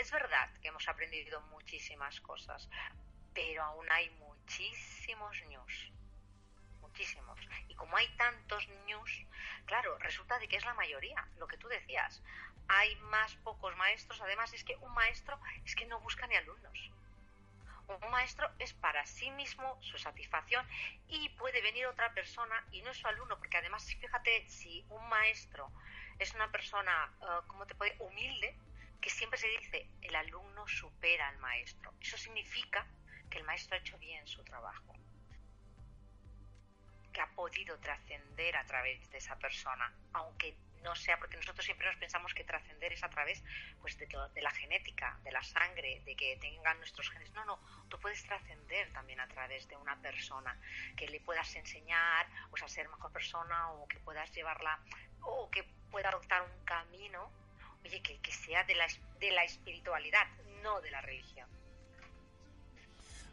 es verdad que hemos aprendido muchísimas cosas, pero aún hay muchísimos news. Muchísimos. Y como hay tantos news, claro, resulta de que es la mayoría, lo que tú decías. Hay más pocos maestros, además es que un maestro es que no busca ni alumnos. Un maestro es para sí mismo su satisfacción y puede venir otra persona y no es su alumno, porque además, fíjate, si un maestro es una persona, uh, ¿cómo te puede? Humilde, que siempre se dice el alumno supera al maestro. Eso significa que el maestro ha hecho bien su trabajo, que ha podido trascender a través de esa persona, aunque no sea porque nosotros siempre nos pensamos que trascender es a través pues de, de, la genética, de la sangre, de que tengan nuestros genes. No, no, tú puedes trascender también a través de una persona, que le puedas enseñar pues, a ser mejor persona o que puedas llevarla o que pueda adoptar un camino oye, que, que sea de la, de la espiritualidad, no de la religión.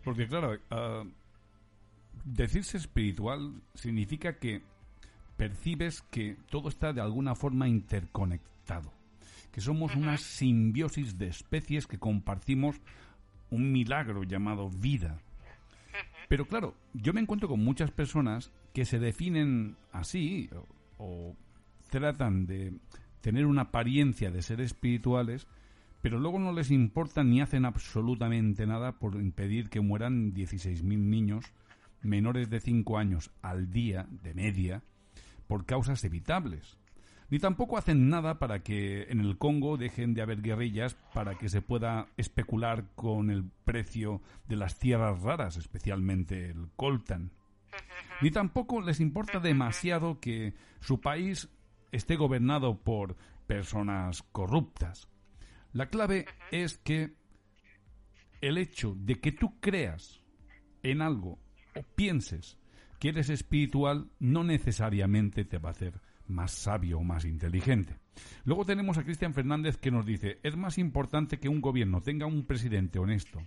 Porque claro, uh, decirse espiritual significa que percibes que todo está de alguna forma interconectado, que somos una simbiosis de especies que compartimos un milagro llamado vida. Pero claro, yo me encuentro con muchas personas que se definen así o, o tratan de tener una apariencia de ser espirituales, pero luego no les importa ni hacen absolutamente nada por impedir que mueran 16.000 niños menores de 5 años al día, de media, por causas evitables. Ni tampoco hacen nada para que en el Congo dejen de haber guerrillas para que se pueda especular con el precio de las tierras raras, especialmente el coltan. Ni tampoco les importa demasiado que su país esté gobernado por personas corruptas. La clave es que el hecho de que tú creas en algo o pienses que eres espiritual no necesariamente te va a hacer más sabio o más inteligente. Luego tenemos a Cristian Fernández que nos dice, es más importante que un gobierno tenga un presidente honesto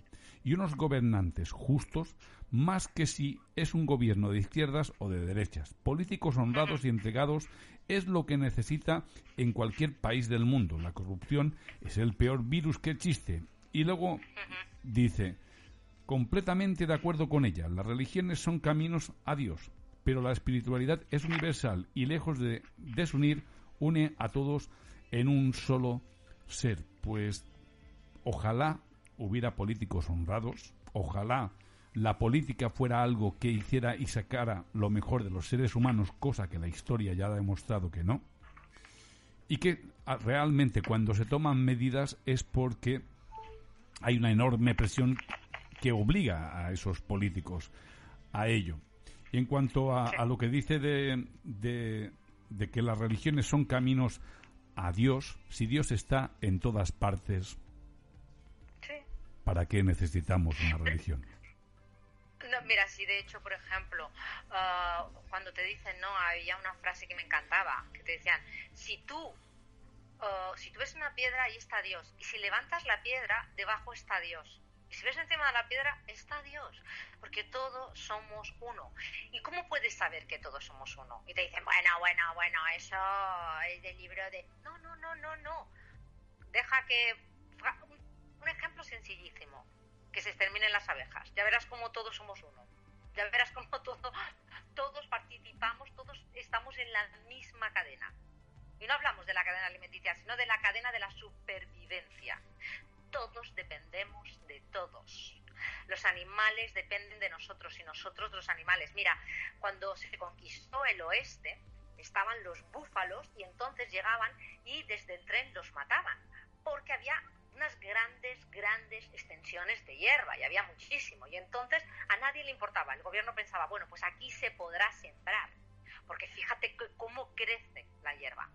y unos gobernantes justos más que si es un gobierno de izquierdas o de derechas. Políticos honrados y entregados es lo que necesita en cualquier país del mundo. La corrupción es el peor virus que existe. Y luego dice, completamente de acuerdo con ella, las religiones son caminos a Dios, pero la espiritualidad es universal y lejos de desunir, une a todos en un solo ser. Pues ojalá hubiera políticos honrados, ojalá la política fuera algo que hiciera y sacara lo mejor de los seres humanos, cosa que la historia ya ha demostrado que no, y que ah, realmente cuando se toman medidas es porque hay una enorme presión que obliga a esos políticos a ello. Y en cuanto a, a lo que dice de, de, de que las religiones son caminos a Dios, si Dios está en todas partes, ¿para qué necesitamos una religión?
Mira, sí, de hecho, por ejemplo, ah, cuando te dicen, no, había una frase que me encantaba, que te decían, si tú, ah, si tú ves una piedra, ahí está Dios, y si levantas la piedra, debajo está Dios. Y si ves encima de la piedra, está Dios, porque todos somos uno. ¿Y cómo puedes saber que todos somos uno? Y te dicen, bueno, bueno, bueno, eso es del libro de... No, no, no, no, no. Deja que... Un ejemplo sencillísimo que se exterminen las abejas. Ya verás cómo todos somos uno. Ya verás cómo todo, todos participamos, todos estamos en la misma cadena. Y no hablamos de la cadena alimenticia, sino de la cadena de la supervivencia. Todos dependemos de todos. Los animales dependen de nosotros y nosotros de los animales. Mira, cuando se conquistó el oeste, estaban los búfalos y entonces llegaban y desde el tren los mataban, porque había unas grandes, grandes extensiones de hierba y había muchísimo. Y entonces a nadie le importaba. El gobierno pensaba, bueno, pues aquí se podrá sembrar, porque fíjate cómo crece la hierba.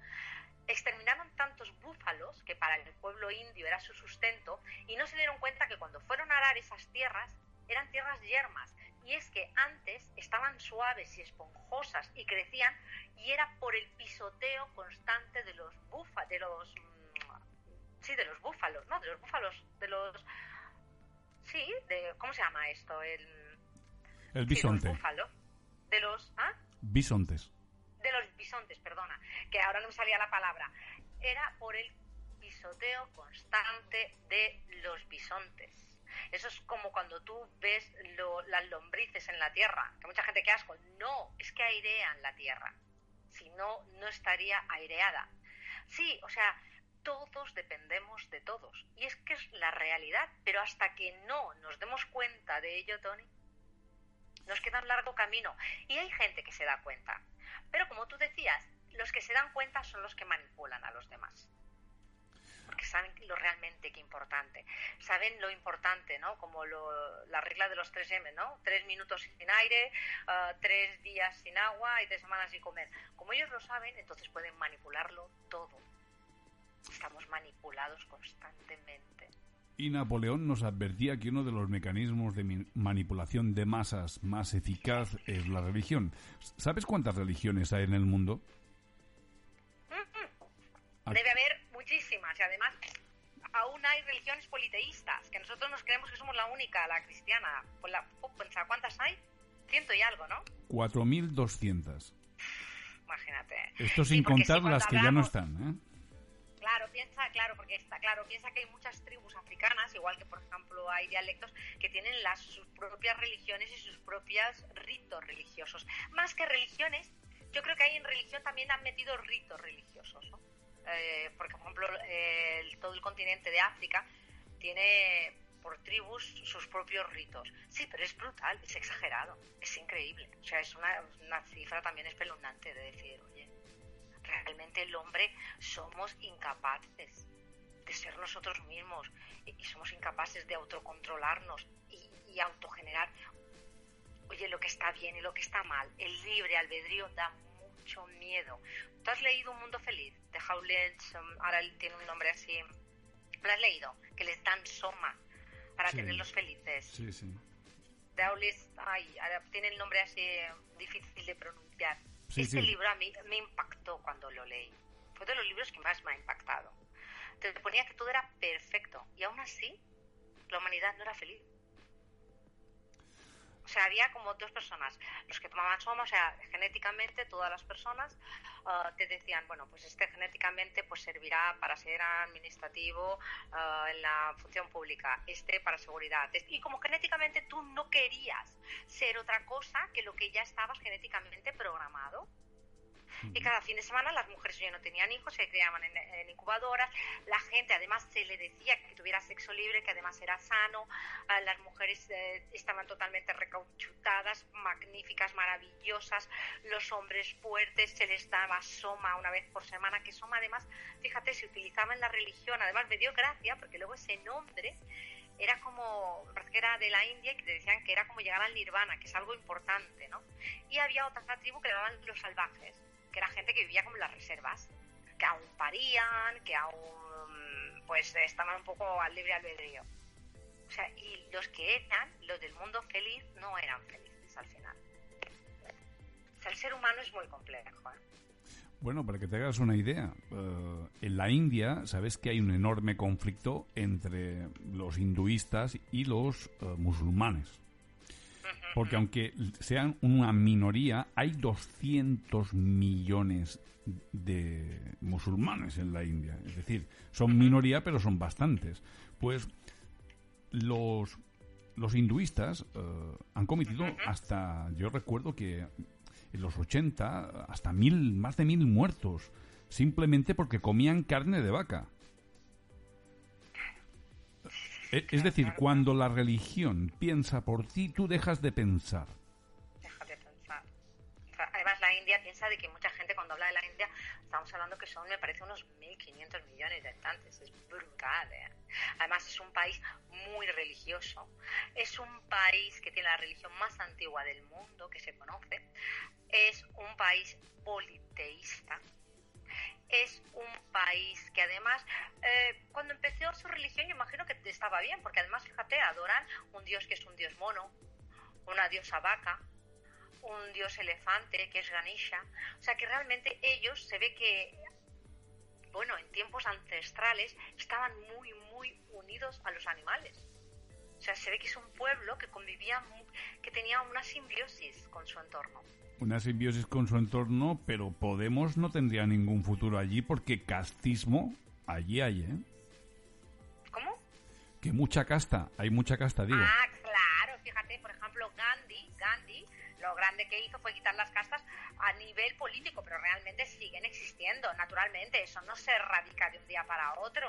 Exterminaron tantos búfalos que para el pueblo indio era su sustento y no se dieron cuenta que cuando fueron a arar esas tierras eran tierras yermas. Y es que antes estaban suaves y esponjosas y crecían y era por el pisoteo constante de los búfalos, de los sí, de los búfalos, ¿no? De los búfalos, de los... Sí, de... ¿Cómo se llama esto? El...
El bisonte.
Sí, de los búfalos. De los... ¿Ah?
Bisontes.
De los bisontes, perdona, que ahora no me salía la palabra. Era por el pisoteo constante de los bisontes. Eso es como cuando tú ves lo, las lombrices en la tierra, que mucha gente que asco. No, es que airean la tierra. Si no, no estaría aireada. Sí, o sea, todos dependemos de todos. Y es que es la realidad, pero hasta que no nos demos cuenta de ello, Tony, nos queda un largo camino. Y hay gente que se da cuenta. Pero como tú decías, los que se dan cuenta son los que manipulan a los demás. Porque saben lo realmente que importante. Saben lo importante, ¿no? Como la regla de los 3M, ¿no? Tres minutos sin aire, ah, tres días sin agua y tres semanas sin comer. Como ellos lo saben, entonces pueden manipularlo todo estamos manipulados constantemente.
Y Napoleón nos advertía que uno de los mecanismos de manipulación de masas más eficaz es la religión. ¿Sabes cuántas religiones hay en el mundo?
Debe haber muchísimas y además aún hay religiones politeístas, que nosotros nos creemos que somos la única, la cristiana. Pues oh, ¿Cuántas hay? Ciento y algo, ¿no?
4.200.
imagínate.
Esto sin contar las que ya no están, ¿eh?
Claro, piensa, claro, porque está claro, piensa que hay muchas tribus africanas, igual que por ejemplo hay dialectos que tienen las sus propias religiones y sus propios ritos religiosos. Más que religiones, yo creo que ahí en religión también han metido ritos religiosos, ¿no? Eh, porque por ejemplo eh, todo el continente de África tiene por tribus sus propios ritos. Sí, pero es brutal, es exagerado, es increíble. O sea, es una, una cifra también espeluznante de decir, realmente el hombre somos incapaces de ser nosotros mismos y, somos incapaces de autocontrolarnos y, y autogenerar, oye, lo que está bien y lo que está mal. El libre albedrío da mucho miedo. ¿Tú has leído Un Mundo Feliz de Howlett? um, ahora tiene un nombre así. ¿Lo has leído? Que les dan soma para
Sí.
tenerlos felices.
Sí, sí.
de Aulis, ay, ahora tiene el nombre así difícil de pronunciar.
Sí,
este
sí.
libro a mí me impactó cuando lo leí. Fue de los libros que más me ha impactado. Te ponía que todo era perfecto y aún así la humanidad no era feliz. O sea, había como dos personas, los que tomaban soma, o sea, genéticamente todas las personas ah, te decían, bueno, pues este genéticamente pues servirá para ser administrativo ah, en la función pública, este para seguridad. este- Y como genéticamente tú no querías ser otra cosa que lo que ya estabas genéticamente programado, y cada fin de semana las mujeres ya no tenían hijos, se criaban en, en incubadoras. La gente además se le decía que tuviera sexo libre, que además era sano. Las mujeres eh, estaban totalmente recauchutadas, magníficas, maravillosas. Los hombres fuertes se les daba soma una vez por semana, que soma además, fíjate, se utilizaba en la religión. Además me dio gracia porque luego ese nombre era como, parece que era de la India y que te decían que era como llegar al nirvana, que es algo importante, ¿no? Y había otra tribu que llamaban los salvajes, que era gente que vivía como en las reservas, que aún parían, que aún pues estaban un poco al libre albedrío. O sea, y los que eran, los del mundo feliz, no eran felices al final. O sea, el ser humano es muy complejo, ¿eh?
Bueno, para que te hagas una idea, eh, en la India sabes que hay un enorme conflicto entre los hinduistas y los eh, musulmanes. Porque aunque sean una minoría, hay 200 millones de musulmanes en la India. Es decir, son minoría, pero son bastantes. Pues los, los hinduistas eh, han cometido hasta, yo recuerdo que en los 80, hasta mil, más de mil muertos, simplemente porque comían carne de vaca. E- Es decir, cuando la religión piensa por ti, tú dejas de pensar.
Déjate pensar. O sea, Además, la India piensa de que mucha gente cuando habla de la India, estamos hablando que son, me parece, unos 1.500 millones de habitantes. Es brutal, ¿eh? Además, es un país muy religioso. Es un país que tiene la religión más antigua del mundo, que se conoce. Es un país politeísta. Es un país que además, eh, cuando empezó su religión, yo imagino que estaba bien, porque además, fíjate, adoran un dios que es un dios mono, una diosa vaca, un dios elefante que es Ganesha. O sea que realmente ellos se ve que, bueno, en tiempos ancestrales estaban muy, muy unidos a los animales. O sea, se ve que es un pueblo que convivía, que tenía una simbiosis con su entorno.
Una simbiosis con su entorno, pero Podemos no tendría ningún futuro allí porque castismo allí hay, ¿eh?
¿Cómo?
Que mucha casta, hay mucha casta, digo.
Ah, claro, fíjate, por ejemplo, Gandhi, Gandhi, lo grande que hizo fue quitar las castas a nivel político, pero realmente siguen existiendo, naturalmente, eso no se erradica de un día para otro.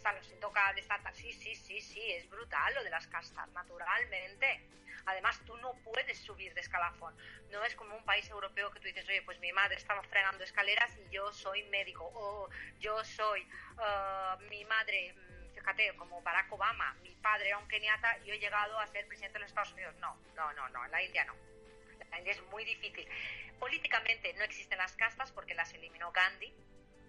O sea, los intocables, tal, tal, sí, sí, sí, sí, es brutal lo de las castas, naturalmente. Además, tú no puedes subir de escalafón. No es como un país europeo que tú dices, oye, pues mi madre estaba fregando escaleras y yo soy médico. O yo soy, ah, mi madre, mm, fíjate, como Barack Obama, mi padre era un keniata y yo he llegado a ser presidente de los Estados Unidos. No, no, no, no, en la India no. En la India es muy difícil. Políticamente no existen las castas porque las eliminó Gandhi,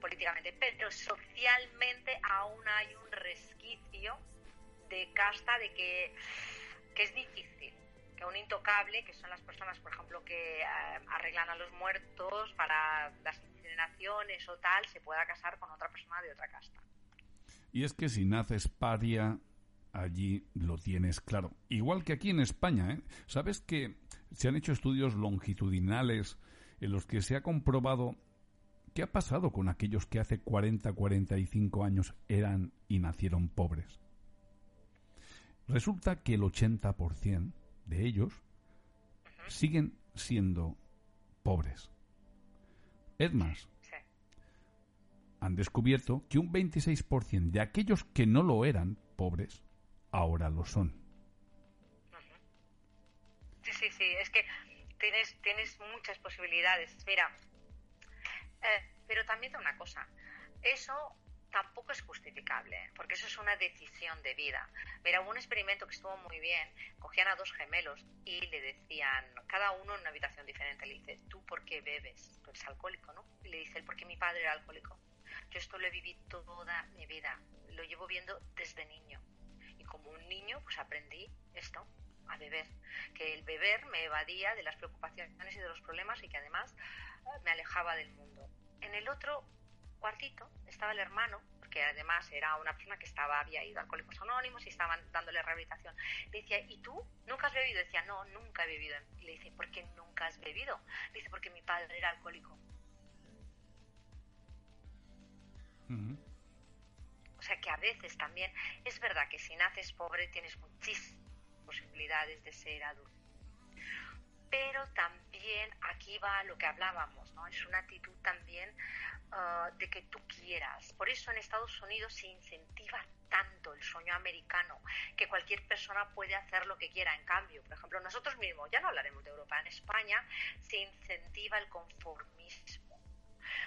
políticamente, pero socialmente aún hay un resquicio de casta de que, que es difícil que un intocable, que son las personas, por ejemplo, que eh, arreglan a los muertos para las incineraciones o tal, se pueda casar con otra persona de otra casta.
Y es que si naces paria, allí lo tienes claro. Igual que aquí en España, ¿eh? ¿Sabes que se han hecho estudios longitudinales en los que se ha comprobado qué ha pasado con aquellos que hace 40, 45 años eran y nacieron pobres. Resulta que el 80% de ellos siguen siendo pobres. Es más, han descubierto que un 26% de aquellos que no lo eran pobres ahora lo son.
Sí, sí, sí, es que tienes, tienes muchas posibilidades. Mira, eh, pero también de una cosa, eso tampoco es justificable, porque eso es una decisión de vida. Mira, hubo un experimento que estuvo muy bien, cogían a dos gemelos y le decían, cada uno en una habitación diferente, le dice, ¿tú por qué bebes? Tú alcohólico, ¿no? Y le dice él, porque mi padre era alcohólico. Yo esto lo he vivido toda mi vida, lo llevo viendo desde niño. Y como un niño, pues aprendí esto, a beber. Que el beber me evadía de las preocupaciones y de los problemas y que además eh, me alejaba del mundo. En el otro cuartito estaba el hermano, porque además era una persona que estaba había ido a Alcohólicos Anónimos y estaban dándole rehabilitación. Le decía, ¿y tú nunca has bebido? Decía, no, nunca he bebido. Y le dice, ¿por qué nunca has bebido? Le dice, porque mi padre era alcohólico. O sea que a veces también es verdad que si naces pobre tienes muchísimas posibilidades de ser adulto. Pero también aquí va lo que hablábamos, ¿no? Es una actitud también ah, de que tú quieras. Por eso en Estados Unidos se incentiva tanto el sueño americano que cualquier persona puede hacer lo que quiera. En cambio, por ejemplo, nosotros mismos, ya no hablaremos de Europa, en España se incentiva el conformismo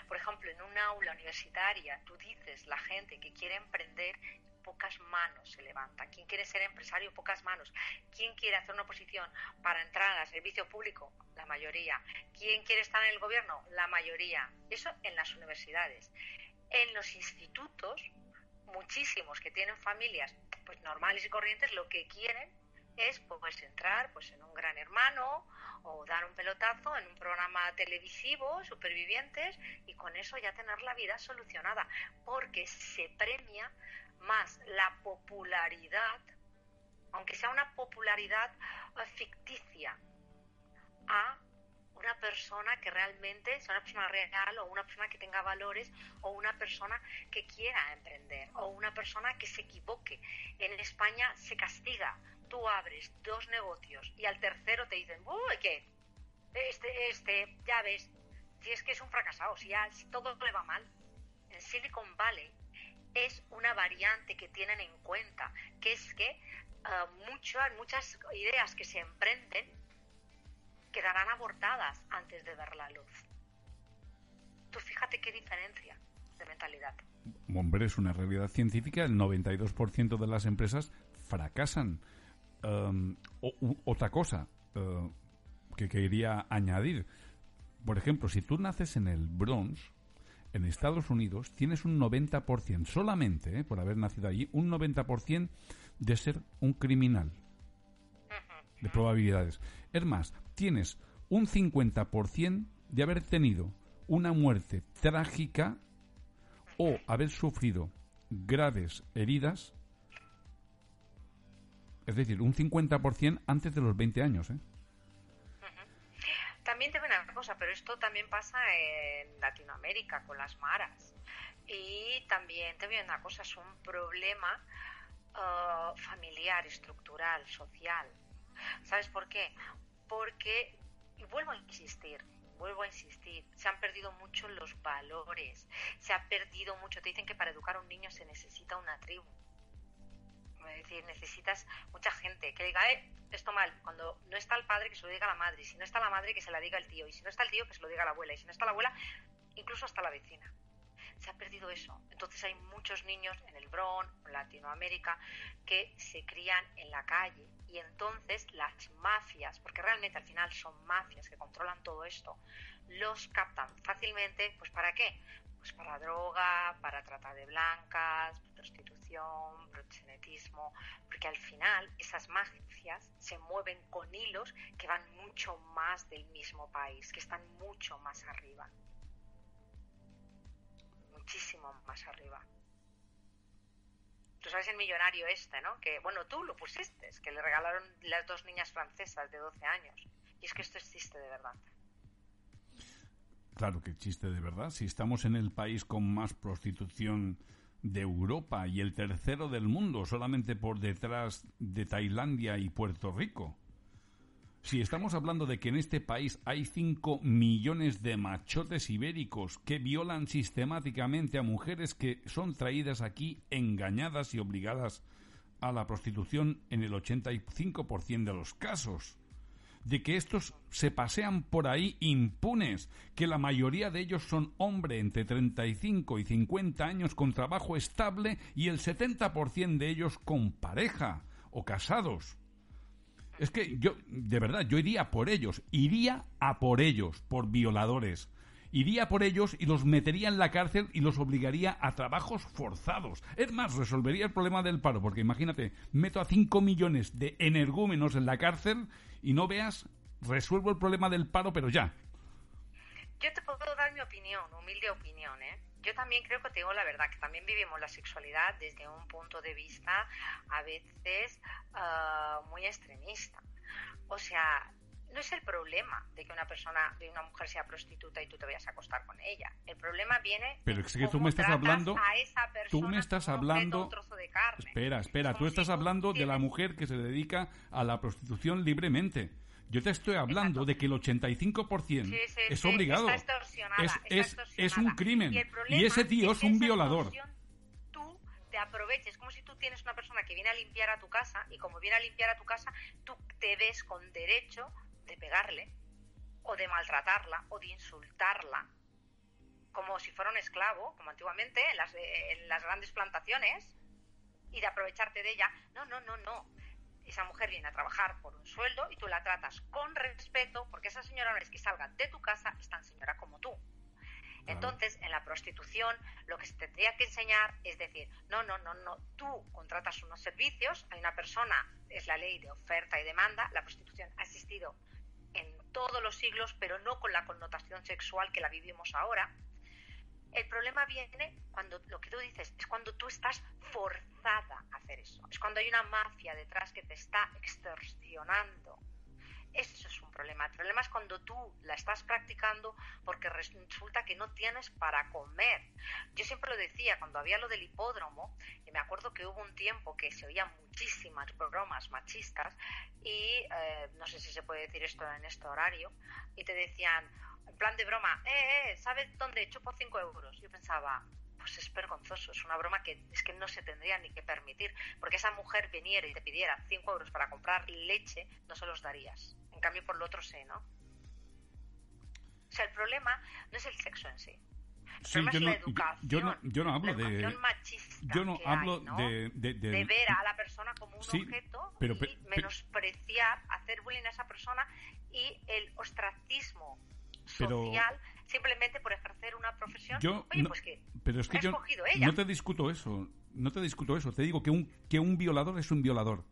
por ejemplo, en una aula universitaria, tú dices, la gente que quiere emprender, pocas manos se levanta. ¿Quién quiere ser empresario? Pocas manos. ¿Quién quiere hacer una oposición para entrar al servicio público? La mayoría. ¿Quién quiere estar en el gobierno? La mayoría. Eso en las universidades. En los institutos, muchísimos que tienen familias pues normales y corrientes, lo que quieren es pues entrar pues en un gran hermano o dar un pelotazo en un programa televisivo, supervivientes, y con eso ya tener la vida solucionada, porque se premia más la popularidad, aunque sea una popularidad eh, ficticia, a una persona que realmente sea una persona real o una persona que tenga valores o una persona que quiera emprender o una persona que se equivoque. En España se castiga tú abres dos negocios y al tercero te dicen, uy, ¿qué? Este, este, ya ves, si es que es un fracasado, si, ya, si todo le va mal. En Silicon Valley es una variante que tienen en cuenta, que es que uh, muchas, muchas ideas que se emprenden quedarán abortadas antes de ver la luz. Tú fíjate qué diferencia de mentalidad.
Hombre, es una realidad científica. El 92% de las empresas fracasan Em, otra cosa eh, que quería añadir. Por ejemplo, si tú naces en el Bronx, en Estados Unidos, tienes un 90%, solamente eh, por haber nacido allí, un 90% de ser un criminal. De probabilidades. Es más, tienes un 50% de haber tenido una muerte trágica o haber sufrido graves heridas es decir, un 50% antes de los 20 años. ¿eh?
También te una pero esto también pasa en Latinoamérica con las maras. Y también te voy una cosa, es un problema uh, familiar, estructural, social. ¿Sabes por qué? Porque, y vuelvo a insistir, vuelvo a insistir, se han perdido mucho los valores, se ha perdido mucho. Te dicen que para educar a un niño se necesita una tribu es decir, necesitas mucha gente que diga, eh, esto mal. Cuando no está el padre, que se lo diga la madre. Y si no está la madre, que se la diga el tío. Y si no está el tío, que se lo diga la abuela. Y si no está la abuela, incluso hasta la vecina. Se ha perdido eso. Entonces hay muchos niños en el Bronx, en Latinoamérica, que se crían en la calle. Y entonces las mafias, porque realmente al final son mafias que controlan todo esto, los captan fácilmente. ¿Pues para qué? Pues para droga, para trata de blancas, prostitución, proxenetismo, porque al final esas magias se mueven con hilos que van mucho más del mismo país, que están mucho más arriba. Muchísimo más arriba. Tú sabes el millonario este, ¿no? Que, bueno, tú lo pusiste, que le regalaron las dos niñas francesas de 12 años. Y es que esto existe de verdad.
Claro que existe de verdad. Si estamos en el país con más prostitución de Europa y el tercero del mundo, solamente por detrás de Tailandia y Puerto Rico. Si estamos hablando de que en este país hay 5 millones de machotes ibéricos que violan sistemáticamente a mujeres que son traídas aquí engañadas y obligadas a la prostitución en el 85% de los casos, de que estos se pasean por ahí impunes, que la mayoría de ellos son hombres entre 35 y 50 años con trabajo estable y el 70% de ellos con pareja o casados. Es que yo, de verdad, yo iría por ellos, iría a por ellos, por violadores. Iría por ellos y los metería en la cárcel y los obligaría a trabajos forzados. Es más, resolvería el problema del paro, porque imagínate, meto a 5 millones de energúmenos en la cárcel y no veas, resuelvo el problema del paro, pero ya.
Yo te puedo dar mi opinión, humilde opinión, ¿eh? Yo también creo que tengo la verdad, que también vivimos la sexualidad desde un punto de vista a veces ah, muy extremista. O sea, no es el problema de que una persona, de una mujer sea prostituta y tú te vayas a acostar con ella. El problema viene.
Pero es que tú me estás hablando.
A esa
tú me
persona
estás hablando.
objeto, un trozo de carne.
Espera, espera.
Es
Tú estás
si
hablando de la mujer que se dedica a la prostitución libremente. Yo te estoy hablando de que el 85%
Sí, sí,
es
sí,
obligado.
está extorsionada,
es,
está
es,
extorsionada.
es un crimen.
Y,
Y ese tío es un violador.
Tú te aproveches, como si tú tienes una persona que viene a limpiar a tu casa y como viene a limpiar a tu casa, tú te ves con derecho de pegarle o de maltratarla o de insultarla como si fuera un esclavo, como antiguamente en las, en las grandes plantaciones, y de aprovecharte de ella. No, no, no, no. Esa mujer viene a trabajar por un sueldo y tú la tratas con respeto, porque esa señora no es que salga de tu casa, es tan señora como tú. Entonces, en la prostitución, lo que se tendría que enseñar es decir, no, no, no, no, tú contratas unos servicios, hay una persona, es la ley de oferta y demanda, la prostitución ha existido todos los siglos, pero no con la connotación sexual que la vivimos ahora. El problema viene cuando lo que tú dices es cuando tú estás forzada a hacer eso. Es cuando hay una mafia detrás que te está extorsionando. Eso es un problema. El problema es cuando tú la estás practicando porque resulta que no tienes para comer. Yo siempre lo decía, cuando había lo del hipódromo, y me acuerdo que hubo un tiempo que se oían muchísimas bromas machistas y eh, no sé si se puede decir esto en este horario, y te decían, en plan de broma, eh, eh, ¿sabes dónde chupo 5 euros? Yo pensaba, pues es vergonzoso, es una broma que es que no se tendría ni que permitir, porque esa mujer viniera y te pidiera 5 euros para comprar leche, no se los darías. En cambio, por lo otro sí, ¿no? O sea, el problema no es el sexo en sí. El
Sí,
problema
yo
es
no,
la
yo-
educación.
yo no, yo no hablo
la
de.
machista
Yo no hablo
hay, ¿no?
de, de, de-
de ver a la persona como un
Sí,
objeto
pero-
y menospreciar, hacer bullying a esa persona y el ostracismo
Pero-
social simplemente por ejercer una profesión.
Yo
Oye,
no-
pues que
Pero es que yo
ella.
no te discuto eso, no te discuto eso. Te digo que un, que un violador es un violador.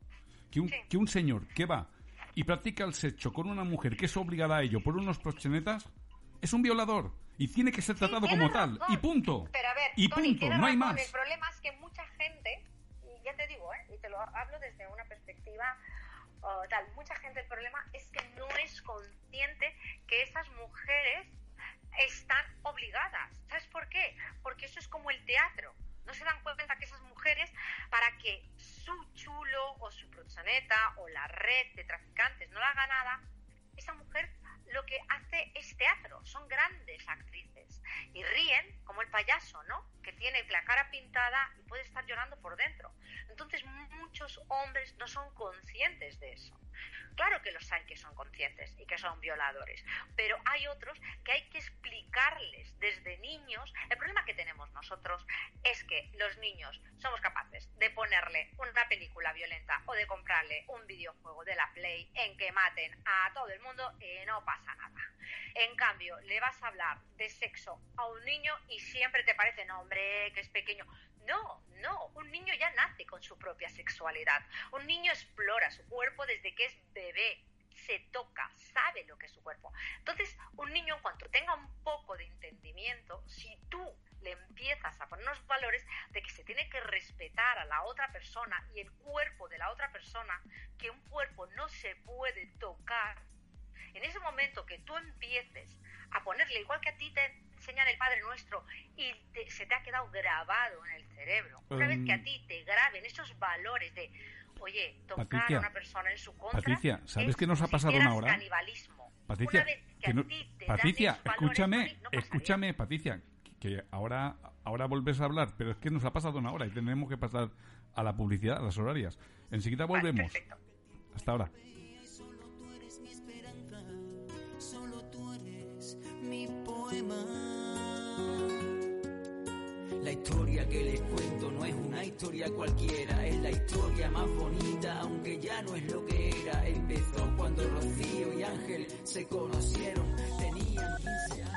Que un,
Sí.
que un señor que va y practica el sexo con una mujer que es obligada a ello por unos proxenetas es un violador. Y tiene que ser tratado como tal. Y punto.
Pero a ver,
y
Tony,
punto, no hay más.
El problema es que mucha gente, y ya te digo, ¿eh? y te lo hablo desde una perspectiva uh, tal, mucha gente, el problema es que no es consciente que esas mujeres están obligadas. ¿Sabes por qué? Porque eso es como el teatro. No se dan cuenta que esas mujeres, para que su chulo o su proxeneta o la red de traficantes no la haga nada, esa mujer lo que hace es teatro, son grandes actrices y ríen como el payaso, ¿no? Que tiene la cara pintada y puede estar llorando por dentro. Entonces muchos hombres no son conscientes de eso. Claro que los hay que son conscientes y que son violadores, pero hay otros que hay que explicarles desde niños. El problema que tenemos nosotros es que los niños somos capaces de ponerle una película violenta o de comprarle un videojuego de la Play en que maten a todo el mundo y no pasa nada. En cambio, le vas a hablar de sexo a un niño y siempre te parece, no, hombre, que es pequeño. No, no, un niño ya nace con su propia sexualidad. Un niño explora su cuerpo desde que es bebé, se toca, sabe lo que es su cuerpo. Entonces, un niño, en cuanto tenga un poco de entendimiento, si tú le empiezas a poner unos valores de que se tiene que respetar a la otra persona y el cuerpo de la otra persona, que un cuerpo no se puede tocar, en ese momento que tú empieces a ponerle, igual que a ti te enseñan el Padre Nuestro y te- se te ha quedado grabado en el cerebro. Una vez que a
Um,
ti te graben esos valores de, oye, tocar
Patricia,
a una persona en su contra.
Patricia, ¿sabes
es
qué nos ha
si
pasado una hora?
canibalismo.
Patricia,
Una vez que
que
a
no-
ti te dan
Patricia,
esos valores,
escúchame,
Mari, no
escúchame, Patricia, que ahora, ahora volves a hablar, pero es que nos ha pasado una hora y tenemos que pasar a la publicidad, a las horarias. Enseguida
Vale,
volvemos.
perfecto.
Hasta ahora.
Solo tú la historia que les cuento no es una historia cualquiera, es la historia más bonita, aunque ya no es lo que era. Empezó cuando Rocío y Ángel se conocieron, tenían 15 años.